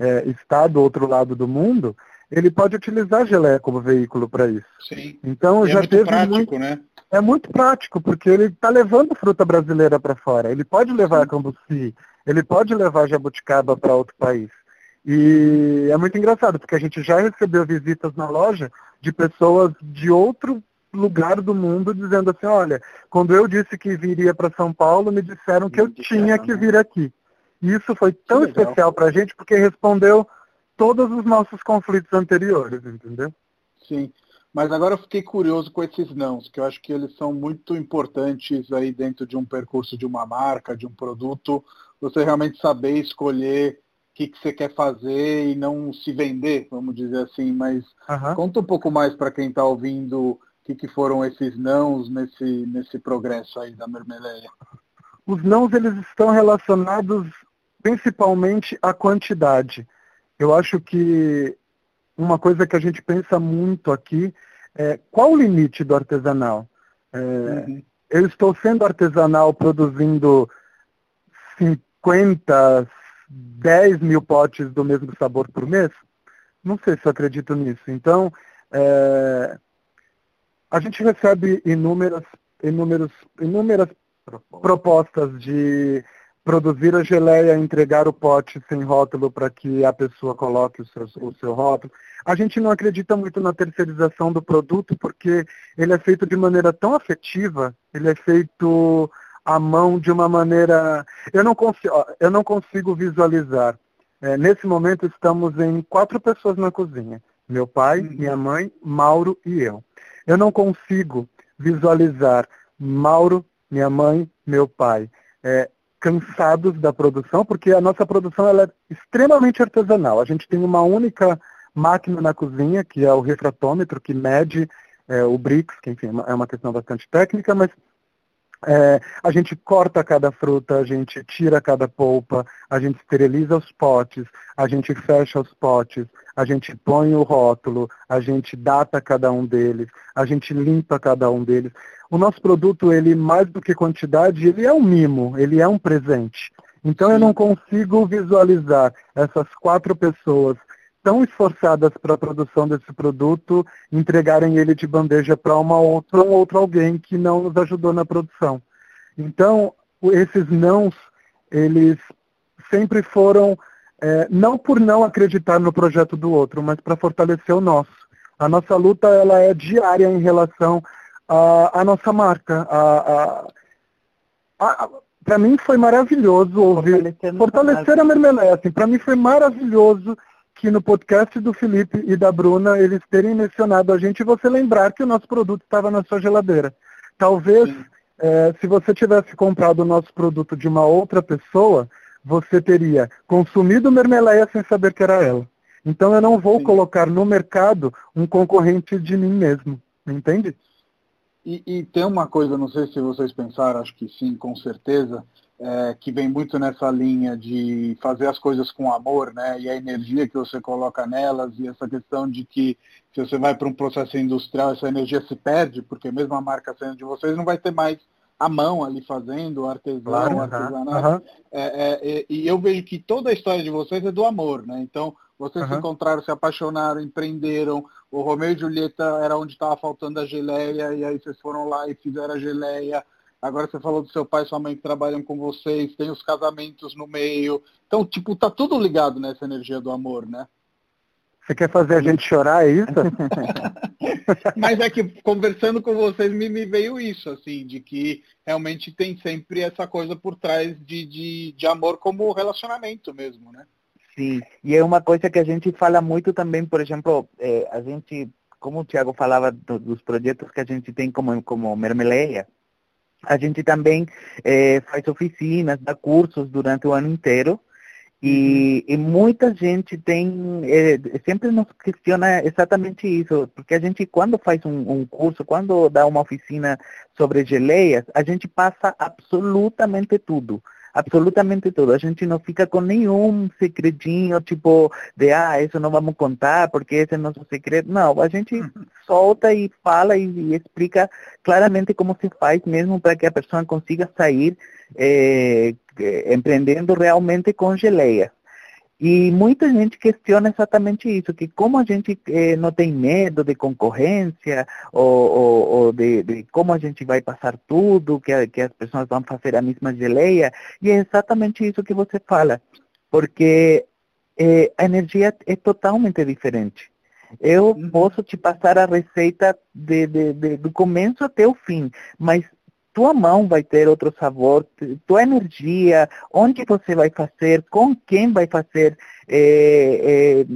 é, está do outro lado do mundo, ele pode utilizar a geleia como veículo para isso. Sim. Então e é já é muito teve prático, muito... né? É muito prático, porque ele está levando fruta brasileira para fora. Ele pode levar cambuci, ele pode levar jabuticaba para outro país. E é muito engraçado, porque a gente já recebeu visitas na loja de pessoas de outro lugar do mundo dizendo assim, olha, quando eu disse que viria para São Paulo, me disseram que eu tinha que né? vir aqui. E isso foi tão especial para a gente, porque respondeu todos os nossos conflitos anteriores, entendeu? Sim. Mas agora eu fiquei curioso com esses nãos, que eu acho que eles são muito importantes aí dentro de um percurso de uma marca, de um produto, você realmente saber escolher o que, que você quer fazer e não se vender, vamos dizer assim. Mas uhum. conta um pouco mais para quem está ouvindo o que, que foram esses nãos nesse, nesse progresso aí da Mermeleia. Os nãos eles estão relacionados principalmente à quantidade. Eu acho que uma coisa que a gente pensa muito aqui é qual o limite do artesanal? É, uhum. Eu estou sendo artesanal produzindo 50, 10 mil potes do mesmo sabor por mês? Não sei se eu acredito nisso. Então, é, a gente recebe inúmeras, inúmeros, inúmeras propostas de produzir a geleia, entregar o pote sem rótulo para que a pessoa coloque o seu, o seu rótulo. A gente não acredita muito na terceirização do produto porque ele é feito de maneira tão afetiva, ele é feito à mão de uma maneira. Eu não consigo, eu não consigo visualizar. É, nesse momento estamos em quatro pessoas na cozinha. Meu pai, uhum. minha mãe, Mauro e eu. Eu não consigo visualizar Mauro, minha mãe, meu pai, é, cansados da produção, porque a nossa produção ela é extremamente artesanal. A gente tem uma única máquina na cozinha, que é o refratômetro, que mede é, o BRICS, que enfim é uma questão bastante técnica, mas é, a gente corta cada fruta, a gente tira cada polpa, a gente esteriliza os potes, a gente fecha os potes, a gente põe o rótulo, a gente data cada um deles, a gente limpa cada um deles. O nosso produto, ele mais do que quantidade, ele é um mimo, ele é um presente. Então eu não consigo visualizar essas quatro pessoas tão esforçadas para a produção desse produto entregarem ele de bandeja para uma outra, um outro alguém que não nos ajudou na produção. Então, esses nãos, eles sempre foram, é, não por não acreditar no projeto do outro, mas para fortalecer o nosso. A nossa luta ela é diária em relação à, à nossa marca. Para mim foi maravilhoso ouvir fortalecer a Mermelé. Assim, para mim foi maravilhoso que no podcast do Felipe e da Bruna eles terem mencionado a gente e você lembrar que o nosso produto estava na sua geladeira. Talvez, é, se você tivesse comprado o nosso produto de uma outra pessoa, você teria consumido mermeleia sem saber que era ela. Então eu não vou Sim. colocar no mercado um concorrente de mim mesmo. Entende? E, e, tem uma coisa, não sei se vocês pensaram, acho que sim, com certeza, é, que vem muito nessa linha de fazer as coisas com amor, né? E a energia que você coloca nelas e essa questão de que se você vai para um processo industrial, essa energia se perde, porque mesmo a marca sendo de vocês não vai ter mais a mão ali fazendo, artesão, claro, artesanato. É, é, e eu vejo que toda a história de vocês é do amor, né? Então, vocês se encontraram, se apaixonaram, empreenderam. O Romeu e Julieta era onde estava faltando a geleia, e aí vocês foram lá e fizeram a geleia. Agora você falou do seu pai e sua mãe que trabalham com vocês, tem os casamentos no meio. Então, tipo, tá tudo ligado nessa energia do amor, né? Você quer fazer a gente chorar, é isso? Mas é que conversando com vocês me, me, veio isso, assim, de que realmente tem sempre essa coisa por trás de, de, de amor como relacionamento mesmo, né? Sim, e é uma coisa que a gente fala muito também, por exemplo, é, a gente, como o Thiago falava do, dos projetos que a gente tem como, como Mermeleia, a gente também é, faz oficinas, dá cursos durante o ano inteiro. E, uhum. e muita gente tem, é, sempre nos questiona exatamente isso, porque a gente quando faz um, um curso, quando dá uma oficina sobre geleias, a gente passa absolutamente tudo absolutamente tudo. A gente não fica com nenhum segredinho, tipo, de, ah, isso não vamos contar porque esse é nosso segredo. Não, a gente solta e fala e, e, explica claramente como se faz mesmo para que a pessoa consiga sair eh, empreendendo realmente com geleia. E muita gente questiona exatamente isso, que como a gente eh, não tem medo de concorrência, ou, ou, ou de, de, como a gente vai passar tudo, que, que as pessoas vão fazer a mesma geleia, e é exatamente isso que você fala, porque eh, a energia é totalmente diferente. Eu uhum. posso te passar a receita de, de, de, do começo até o fim, mas tua mão vai ter outro sabor, tua energia, onde você vai fazer, com quem vai fazer, é, é,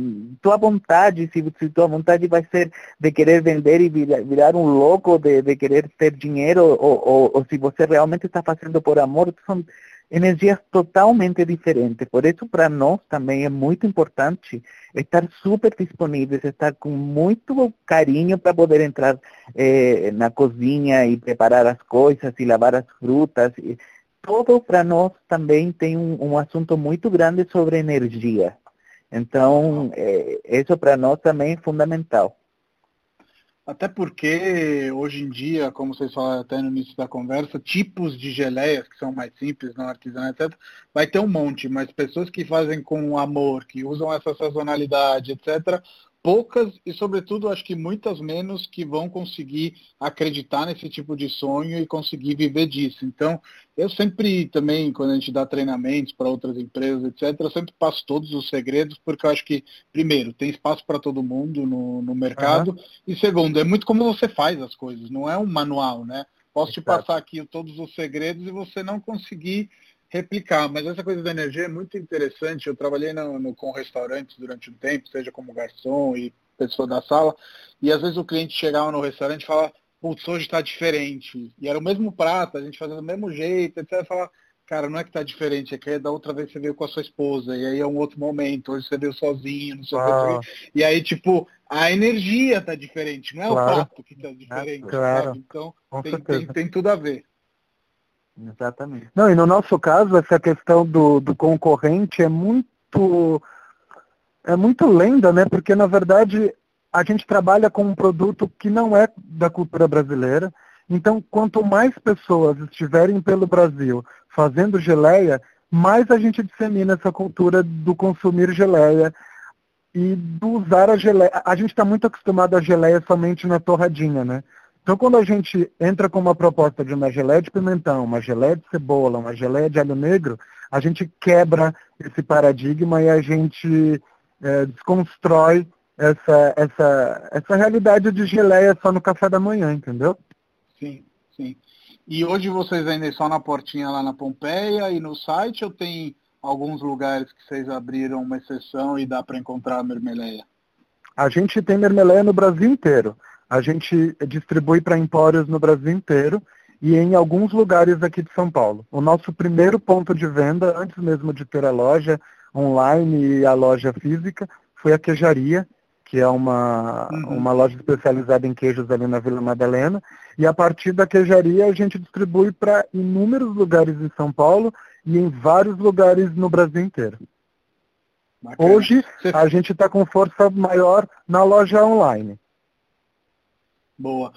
tua vontade, se, se, tua vontade vai ser de querer vender e virar, virar um louco, de, de, querer ter dinheiro, ou, ou, ou, se você realmente está fazendo por amor, são energias totalmente diferentes. Por isso, para nós também é muito importante estar super disponíveis, estar com muito carinho para poder entrar eh, na cozinha e preparar as coisas e lavar as frutas. Todo para nós também tem um, um assunto muito grande sobre energia. Então, é, isso para nós também é fundamental. Até porque, hoje em dia, como vocês falaram até no início da conversa, tipos de geleias que são mais simples, não artesanais, etc., vai ter um monte, mas pessoas que fazem com amor, que usam essa sazonalidade, etc., poucas e, sobretudo, acho que muitas menos que vão conseguir acreditar nesse tipo de sonho e conseguir viver disso. Então, eu sempre também, quando a gente dá treinamentos para outras empresas, etc., eu sempre passo todos os segredos, porque eu acho que, primeiro, tem espaço para todo mundo no, no mercado, uhum. e segundo, é muito como você faz as coisas, não é um manual, né? Posso Exato. te passar aqui todos os segredos e você não conseguir replicar. Mas essa coisa da energia é muito interessante. Eu trabalhei no, no, com restaurantes durante um tempo, seja como garçom e pessoa da sala, e às vezes o cliente chegava no restaurante e falava, putz, hoje está diferente. E era o mesmo prato, a gente fazendo do mesmo jeito, etc. Fala, cara, não é que está diferente, é que da outra vez você veio com a sua esposa, e aí é um outro momento, hoje você veio sozinho, não sei o que. E aí, tipo, a energia está diferente, não é claro. o prato que está diferente. Claro. Então tem, tem, tem tudo a ver. Exatamente. Não, e no nosso caso, essa questão do, do concorrente é muito é muito lenda, né? Porque na verdade a gente trabalha com um produto que não é da cultura brasileira. Então, quanto mais pessoas estiverem pelo Brasil fazendo geleia, mais a gente dissemina essa cultura do consumir geleia e do usar a geleia. A gente está muito acostumado a geleia somente na torradinha, né? Então, quando a gente entra com uma proposta de uma geleia de pimentão, uma geleia de cebola, uma geleia de alho negro, a gente quebra esse paradigma e a gente é, desconstrói essa, essa, essa realidade de geleia só no café da manhã, entendeu? Sim, sim. E hoje vocês ainda só na portinha lá na Pompeia e no site ou tem alguns lugares que vocês abriram uma exceção e dá para encontrar a mermeleia? A gente tem mermeleia no Brasil inteiro a gente distribui para empórios no Brasil inteiro e em alguns lugares aqui de São Paulo. O nosso primeiro ponto de venda, antes mesmo de ter a loja online e a loja física, foi a queijaria, que é uma, uhum. uma loja especializada em queijos ali na Vila Madalena. E a partir da queijaria a gente distribui para inúmeros lugares em São Paulo e em vários lugares no Brasil inteiro. Bacana. Hoje a gente está com força maior na loja online. Boa.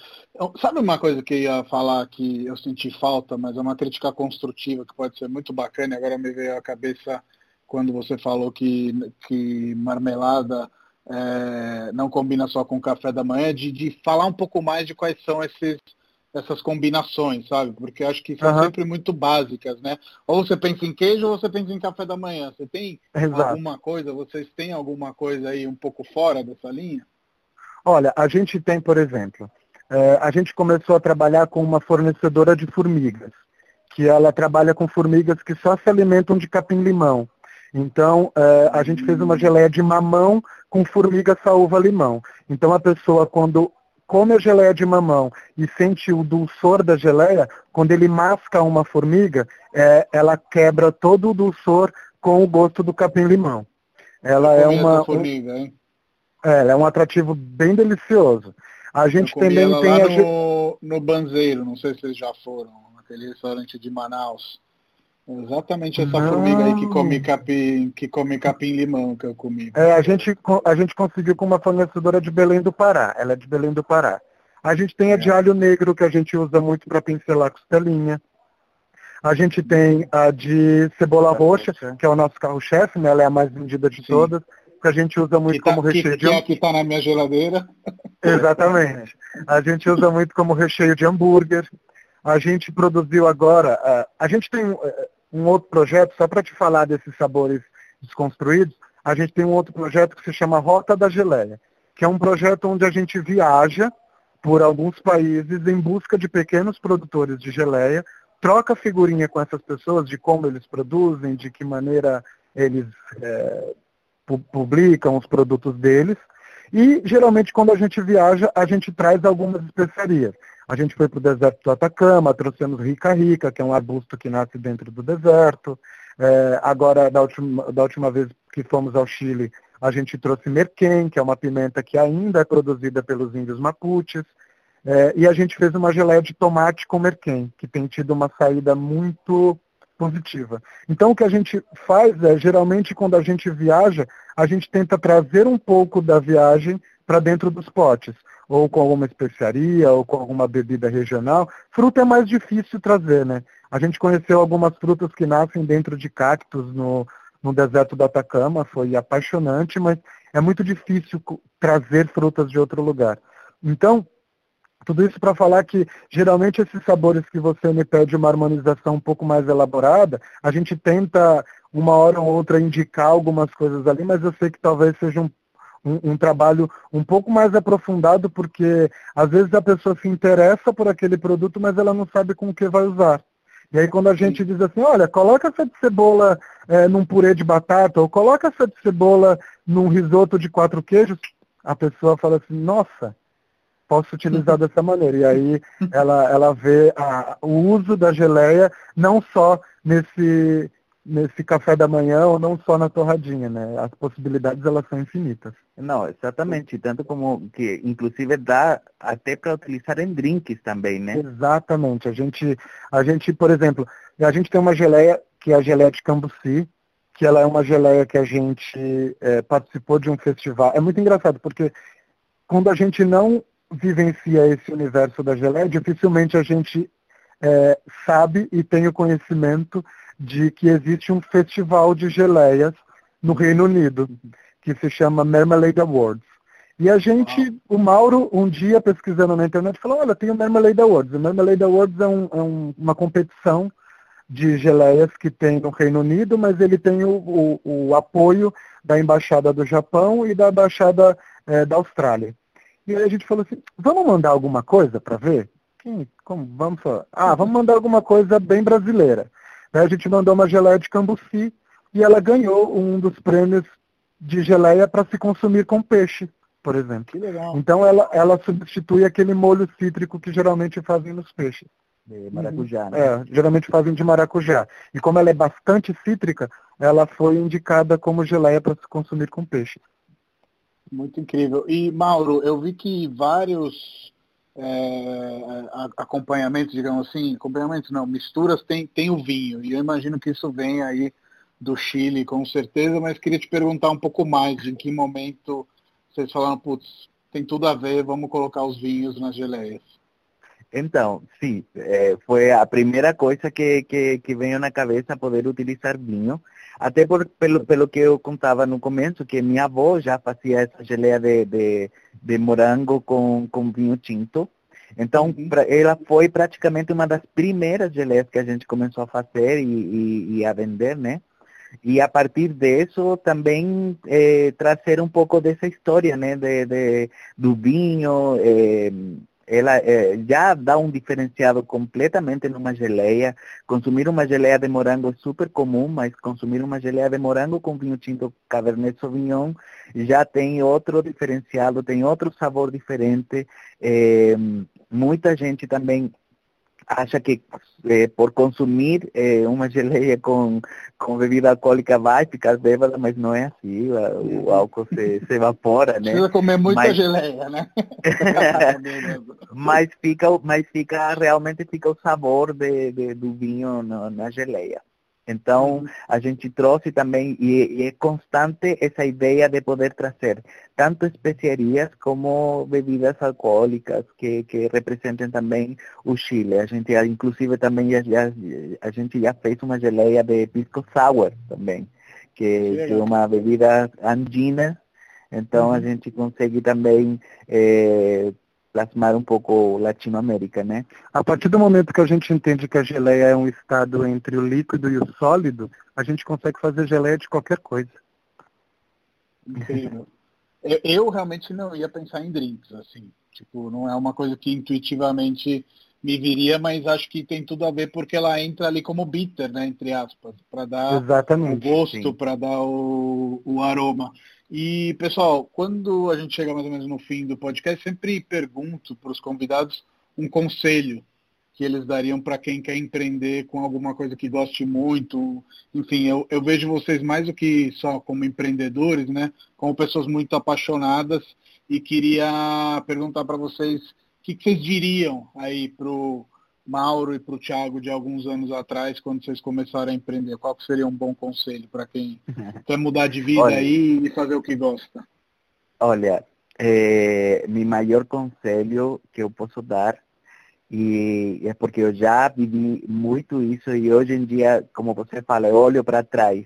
Sabe uma coisa que eu ia falar que eu senti falta, mas é uma crítica construtiva que pode ser muito bacana, e agora me veio à cabeça quando você falou que, que marmelada é, não combina só com café da manhã, de, de falar um pouco mais de quais são esses, essas combinações, sabe? Porque eu acho que são uhum. sempre muito básicas, né? Ou você pensa em queijo ou você pensa em café da manhã. Você tem Exato. alguma coisa, vocês têm alguma coisa aí um pouco fora dessa linha? Olha, a gente tem, por exemplo, é, a gente começou a trabalhar com uma fornecedora de formigas, que ela trabalha com formigas que só se alimentam de capim-limão. Então, é, a gente fez uma geleia de mamão com formiga saúva-limão. Então, a pessoa, quando come a geleia de mamão e sente o dulçor da geleia, quando ele masca uma formiga, é, ela quebra todo o dulçor com o gosto do capim-limão. Ela é uma. Formiga, hein? É, ela é um atrativo bem delicioso. A gente também tem. Lá no, no Banzeiro, não sei se vocês já foram, naquele restaurante de Manaus. Exatamente essa não. formiga aí que come capim, que come capim limão que eu comi. É, a gente, a gente conseguiu com uma fornecedora de Belém do Pará. Ela é de Belém do Pará. A gente tem a é. de alho negro que a gente usa muito para pincelar costelinha. A gente tem a de cebola roxa, que é o nosso carro-chefe, né? Ela é a mais vendida de Sim. todas que a gente usa muito tá, como recheio que, de... Que é está na minha geladeira. Exatamente. A gente usa muito como recheio de hambúrguer. A gente produziu agora... A gente tem uh, um outro projeto, só para te falar desses sabores desconstruídos, a gente tem um outro projeto que se chama Rota da Geleia, que é um projeto onde a gente viaja por alguns países em busca de pequenos produtores de geleia, troca figurinha com essas pessoas de como eles produzem, de que maneira eles é, publicam os produtos deles. E geralmente quando a gente viaja, a gente traz algumas especiarias. A gente foi para o deserto do Atacama, trouxemos rica rica, que é um arbusto que nasce dentro do deserto. É, agora, da última, da última vez que fomos ao Chile, a gente trouxe merquém, que é uma pimenta que ainda é produzida pelos índios mapuches. É, e a gente fez uma geleia de tomate com merquém, que tem tido uma saída muito positiva. Então o que a gente faz é, geralmente quando a gente viaja, a gente tenta trazer um pouco da viagem para dentro dos potes, ou com alguma especiaria, ou com alguma bebida regional. Fruta é mais difícil trazer, né? A gente conheceu algumas frutas que nascem dentro de cactos no, no deserto do Atacama, foi apaixonante, mas é muito difícil trazer frutas de outro lugar. Então, tudo isso para falar que geralmente esses sabores que você me pede uma harmonização um pouco mais elaborada, a gente tenta uma hora ou outra indicar algumas coisas ali, mas eu sei que talvez seja um, um, um, trabalho um pouco mais aprofundado, porque às vezes a pessoa se interessa por aquele produto, mas ela não sabe com o que vai usar. E aí quando a gente diz assim, olha, coloca essa de cebola é, num purê de batata, ou coloca essa de cebola num risoto de quatro queijos, a pessoa fala assim, nossa, posso utilizar uhum. dessa maneira. E aí ela, ela vê a, o uso da geleia não só nesse, nesse café da manhã ou não só na torradinha, né? As possibilidades elas são infinitas. Não, exatamente, tanto como que inclusive dá até para utilizar em drinks também, né? Exatamente. A gente, a gente, por exemplo, a gente tem uma geleia que é a geleia de cambuci, que ela é uma geleia que a gente é, participou de um festival. É muito engraçado, porque quando a gente não vivencia esse universo da geleia, dificilmente a gente é, sabe e tem o conhecimento de que existe um festival de geleias no Reino Unido, que se chama Marmalade Awards. E a gente, o Mauro, um dia pesquisando na internet, falou, olha, tem o Marmalade Awards. O Marmalade Awards é, um, é um, uma competição de geleias que tem no Reino Unido, mas ele tem o, o, o apoio da Embaixada do Japão e da Embaixada é, da Austrália. E aí a gente falou assim, vamos mandar alguma coisa para ver? Quem, como, vamos falar? Ah, vamos mandar alguma coisa bem brasileira. Aí a gente mandou uma geleia de cambuci e ela ganhou um dos prêmios de geleia para se consumir com peixe, por exemplo. Que legal. Então ela, ela substitui aquele molho cítrico que geralmente fazem nos peixes. De maracujá, né? É, geralmente fazem de maracujá. E como ela é bastante cítrica, ela foi indicada como geleia para se consumir com peixe. Muito incrível. E, Mauro, eu vi que vários é, acompanhamentos, digamos assim, acompanhamentos não, misturas tem, tem o vinho. E eu imagino que isso vem aí do Chile, com certeza, mas queria te perguntar um pouco mais, em que momento vocês falaram, putz, tem tudo a ver, vamos colocar os vinhos nas geleias. Então, sim, é, foi a primeira coisa que, que, que veio na cabeça poder utilizar vinho. Até por, pelo, pelo que eu contava no começo, que minha avó já fazia essa geleia de, de, de morango com, com vinho tinto. Então, uhum. pra, ela foi praticamente uma das primeiras geleias que a gente começou a fazer e, e, e a vender, né? E a partir disso também eh, trazer um pouco dessa história, né? De, de do vinho, eh, ela é, já dá um diferenciado completamente numa geleia. Consumir uma geleia de morango é super comum, mas consumir uma geleia de morango com vinho tinto Cabernet Sauvignon já tem outro diferenciado, tem outro sabor diferente. É, muita gente também acha que eh, por consumir eh, uma geleia com, com bebida alcoólica vai ficar bêbada, mas não é assim, o álcool se, se evapora, né? Precisa comer muita mas... geleia, né? mas, fica, mas fica, realmente fica o sabor de, de do vinho na, na geleia. Então, uhum. a gente trouxe também, e, e, é constante essa ideia de poder trazer tanto especiarias como bebidas alcoólicas que, que representem também o Chile. A gente, inclusive, também já, já, a gente já fez uma geleia de pisco sour também, que, que é uma bebida andina. Então, uhum. a gente consegue também eh, plasmar um pouco Latinoamérica, né? A partir do momento que a gente entende que a geleia é um estado entre o líquido e o sólido, a gente consegue fazer geleia de qualquer coisa. Incrível. eu, eu realmente não ia pensar em drinks, assim. Tipo, não é uma coisa que intuitivamente me viria, mas acho que tem tudo a ver porque ela entra ali como bitter, né, entre aspas, para dar Exatamente, o gosto, para dar o, o aroma. E, pessoal, quando a gente chega mais ou menos no fim do podcast, sempre pergunto para os convidados um conselho que eles dariam para quem quer empreender com alguma coisa que goste muito. Enfim, eu, eu vejo vocês mais do que só como empreendedores, né? Como pessoas muito apaixonadas e queria perguntar para vocês o que, que, vocês diriam aí para o Mauro e para o Thiago de alguns anos atrás, quando vocês começaram a empreender? Qual seria um bom conselho para quem quer mudar de vida olha, aí e fazer o que gosta? Olha, é, meu maior conselho que eu posso dar e é porque eu já vivi muito isso e hoje em dia, como você fala, eu olho para trás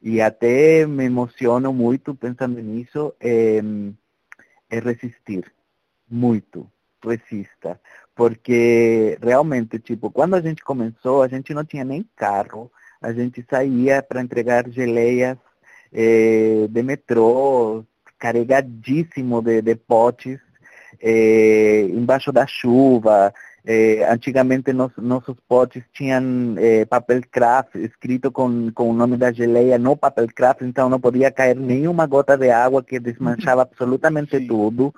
e até me emociono muito pensando nisso, é, é resistir, muito, resista, porque realmente, tipo, quando a gente começou, a gente não tinha nem carro, a gente saía para entregar geleias é, de metrô, carregadíssimo de, de potes, é, embaixo da chuva, eh, antigamente nos, nossos potes tinham eh, papel craft escrito com, com o nome da geleia no papel craft, então não podia cair nenhuma gota de água que desmanchava absolutamente Sim. tudo.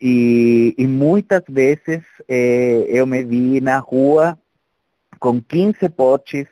E, e muitas vezes eh, eu me vi na rua com 15 potes,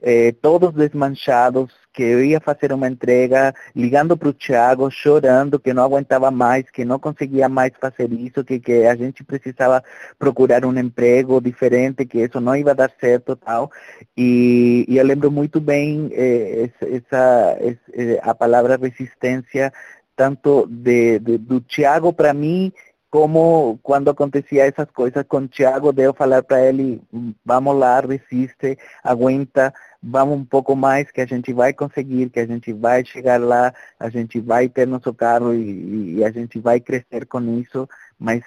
eh, todos desmanchados, que eu ia fazer uma entrega, ligando para o Thiago, chorando, que não aguentava mais, que não conseguia mais fazer isso, que, que a gente precisava procurar um emprego diferente, que isso não ia dar certo tal. E, e eu lembro muito bem eh, essa, essa, eh, a palavra resistência, tanto de, de do Thiago para mim, como quando acontecia essas coisas com o Thiago, de eu falar para ele, vamos lá, resiste, aguenta, vamos um pouco mais que a gente vai conseguir, que a gente vai chegar lá, a gente vai ter nosso carro e, e a gente vai crescer com isso, mas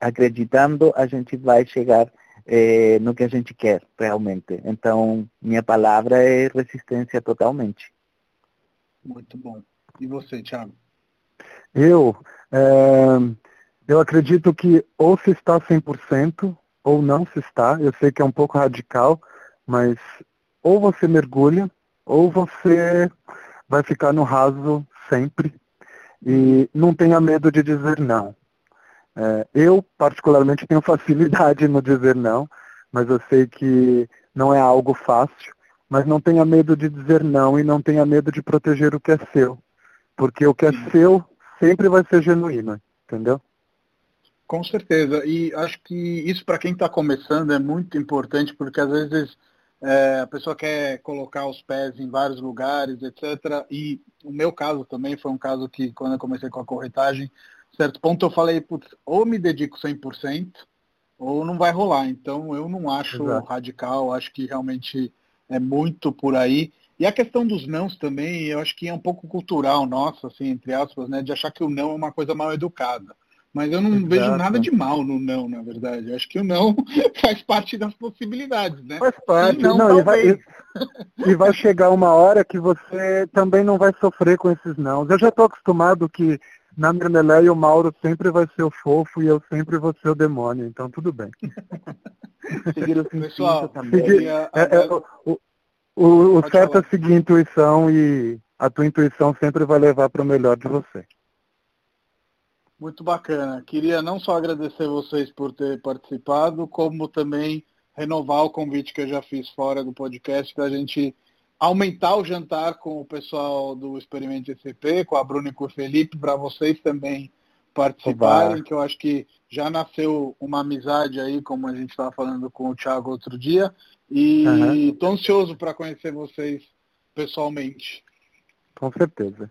acreditando a gente vai chegar eh, no que a gente quer realmente. Então, minha palavra é resistência totalmente. Muito bom. E você, Thiago? Eu, é, eu acredito que ou se está 100% ou não se está. Eu sei que é um pouco radical, mas ou você mergulha, ou você vai ficar no raso sempre. E não tenha medo de dizer não. É, eu, particularmente, tenho facilidade no dizer não, mas eu sei que não é algo fácil. Mas não tenha medo de dizer não e não tenha medo de proteger o que é seu. Porque o que é seu sempre vai ser genuíno, entendeu? Com certeza. E acho que isso para quem está começando é muito importante, porque às vezes é, a pessoa quer colocar os pés em vários lugares, etc. E o meu caso também foi um caso que, quando eu comecei com a corretagem, certo ponto eu falei, putz, ou me dedico 100%, ou não vai rolar. Então eu não acho Exato. radical, acho que realmente é muito por aí. E a questão dos nãos também, eu acho que é um pouco cultural nosso, assim, entre aspas, né, de achar que o não é uma coisa mal educada. Mas eu não Exato. vejo nada de mal no não, na verdade. Eu acho que o não faz parte das possibilidades, né? Faz parte, não, não e, vai, e, vai, chegar uma hora que você também não vai sofrer com esses não. Eu já estou acostumado que na Mermelé o Mauro sempre vai ser o fofo e eu sempre vou ser o demônio, então tudo bem. Seguir o Pessoal, também. Seguir, é, é, o, o, o certo é seguir a intuição e a tua intuição sempre vai levar para o melhor de você. Muito bacana. Queria não só agradecer vocês por ter participado, como também renovar o convite que eu já fiz fora do podcast para a gente aumentar o jantar com o pessoal do Experimente ECP, com a Bruna e com o Felipe, para vocês também participarem, Oba. que eu acho que já nasceu uma amizade aí, como a gente estava falando com o Thiago outro dia, e estou uhum. ansioso para conhecer vocês pessoalmente. Com certeza.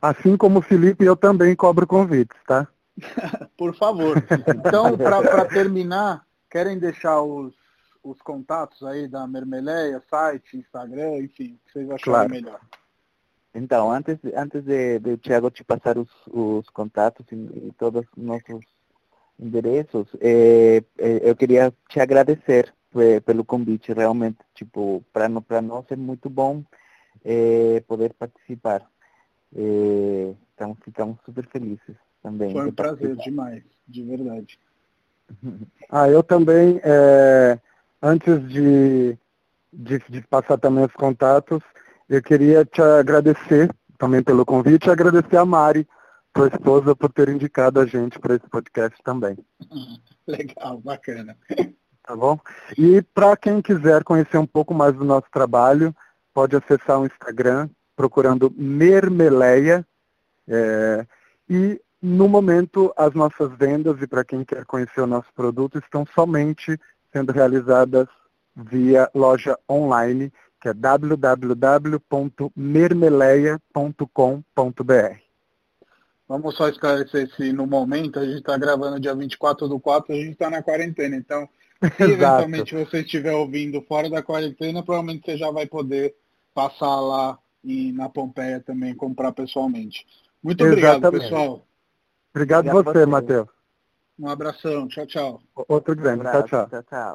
Assim como o Felipe, eu também cobro convites, tá? Por favor. Então, para terminar, querem deixar os, os contatos aí da Mermeleia, site, Instagram, enfim, o que vocês acharem claro. melhor. Então, antes, antes de, de Tiago te passar os, os contatos e, e todos os nossos endereços, é, é, eu queria te agradecer pelo convite, realmente, tipo, para nós é muito bom é, poder participar. Então ficamos super felizes também. Foi um prazer demais, de verdade. Ah, eu também, antes de, de, de, passar também os contatos, eu queria te agradecer também pelo convite e agradecer a Mari, tua esposa, por ter indicado a gente para esse podcast também. Legal, bacana. Tá bom? E para quem quiser conhecer um pouco mais do nosso trabalho, pode acessar o Instagram, procurando Mermeleia. É, e no momento as nossas vendas, e para quem quer conhecer o nosso produto, estão somente sendo realizadas via loja online, que é www.mermeleia.com.br. Vamos só esclarecer se no momento a gente está gravando dia 24 do 4, a gente está na quarentena. Então, se eventualmente você estiver ouvindo fora da quarentena, provavelmente você já vai poder passar lá e na Pompeia também comprar pessoalmente. Muito obrigado, Exatamente. pessoal. Obrigado, obrigado você, você. Matheus. Um abração. Tchau, tchau. Outro grande. Um tchau, tchau. tchau, tchau.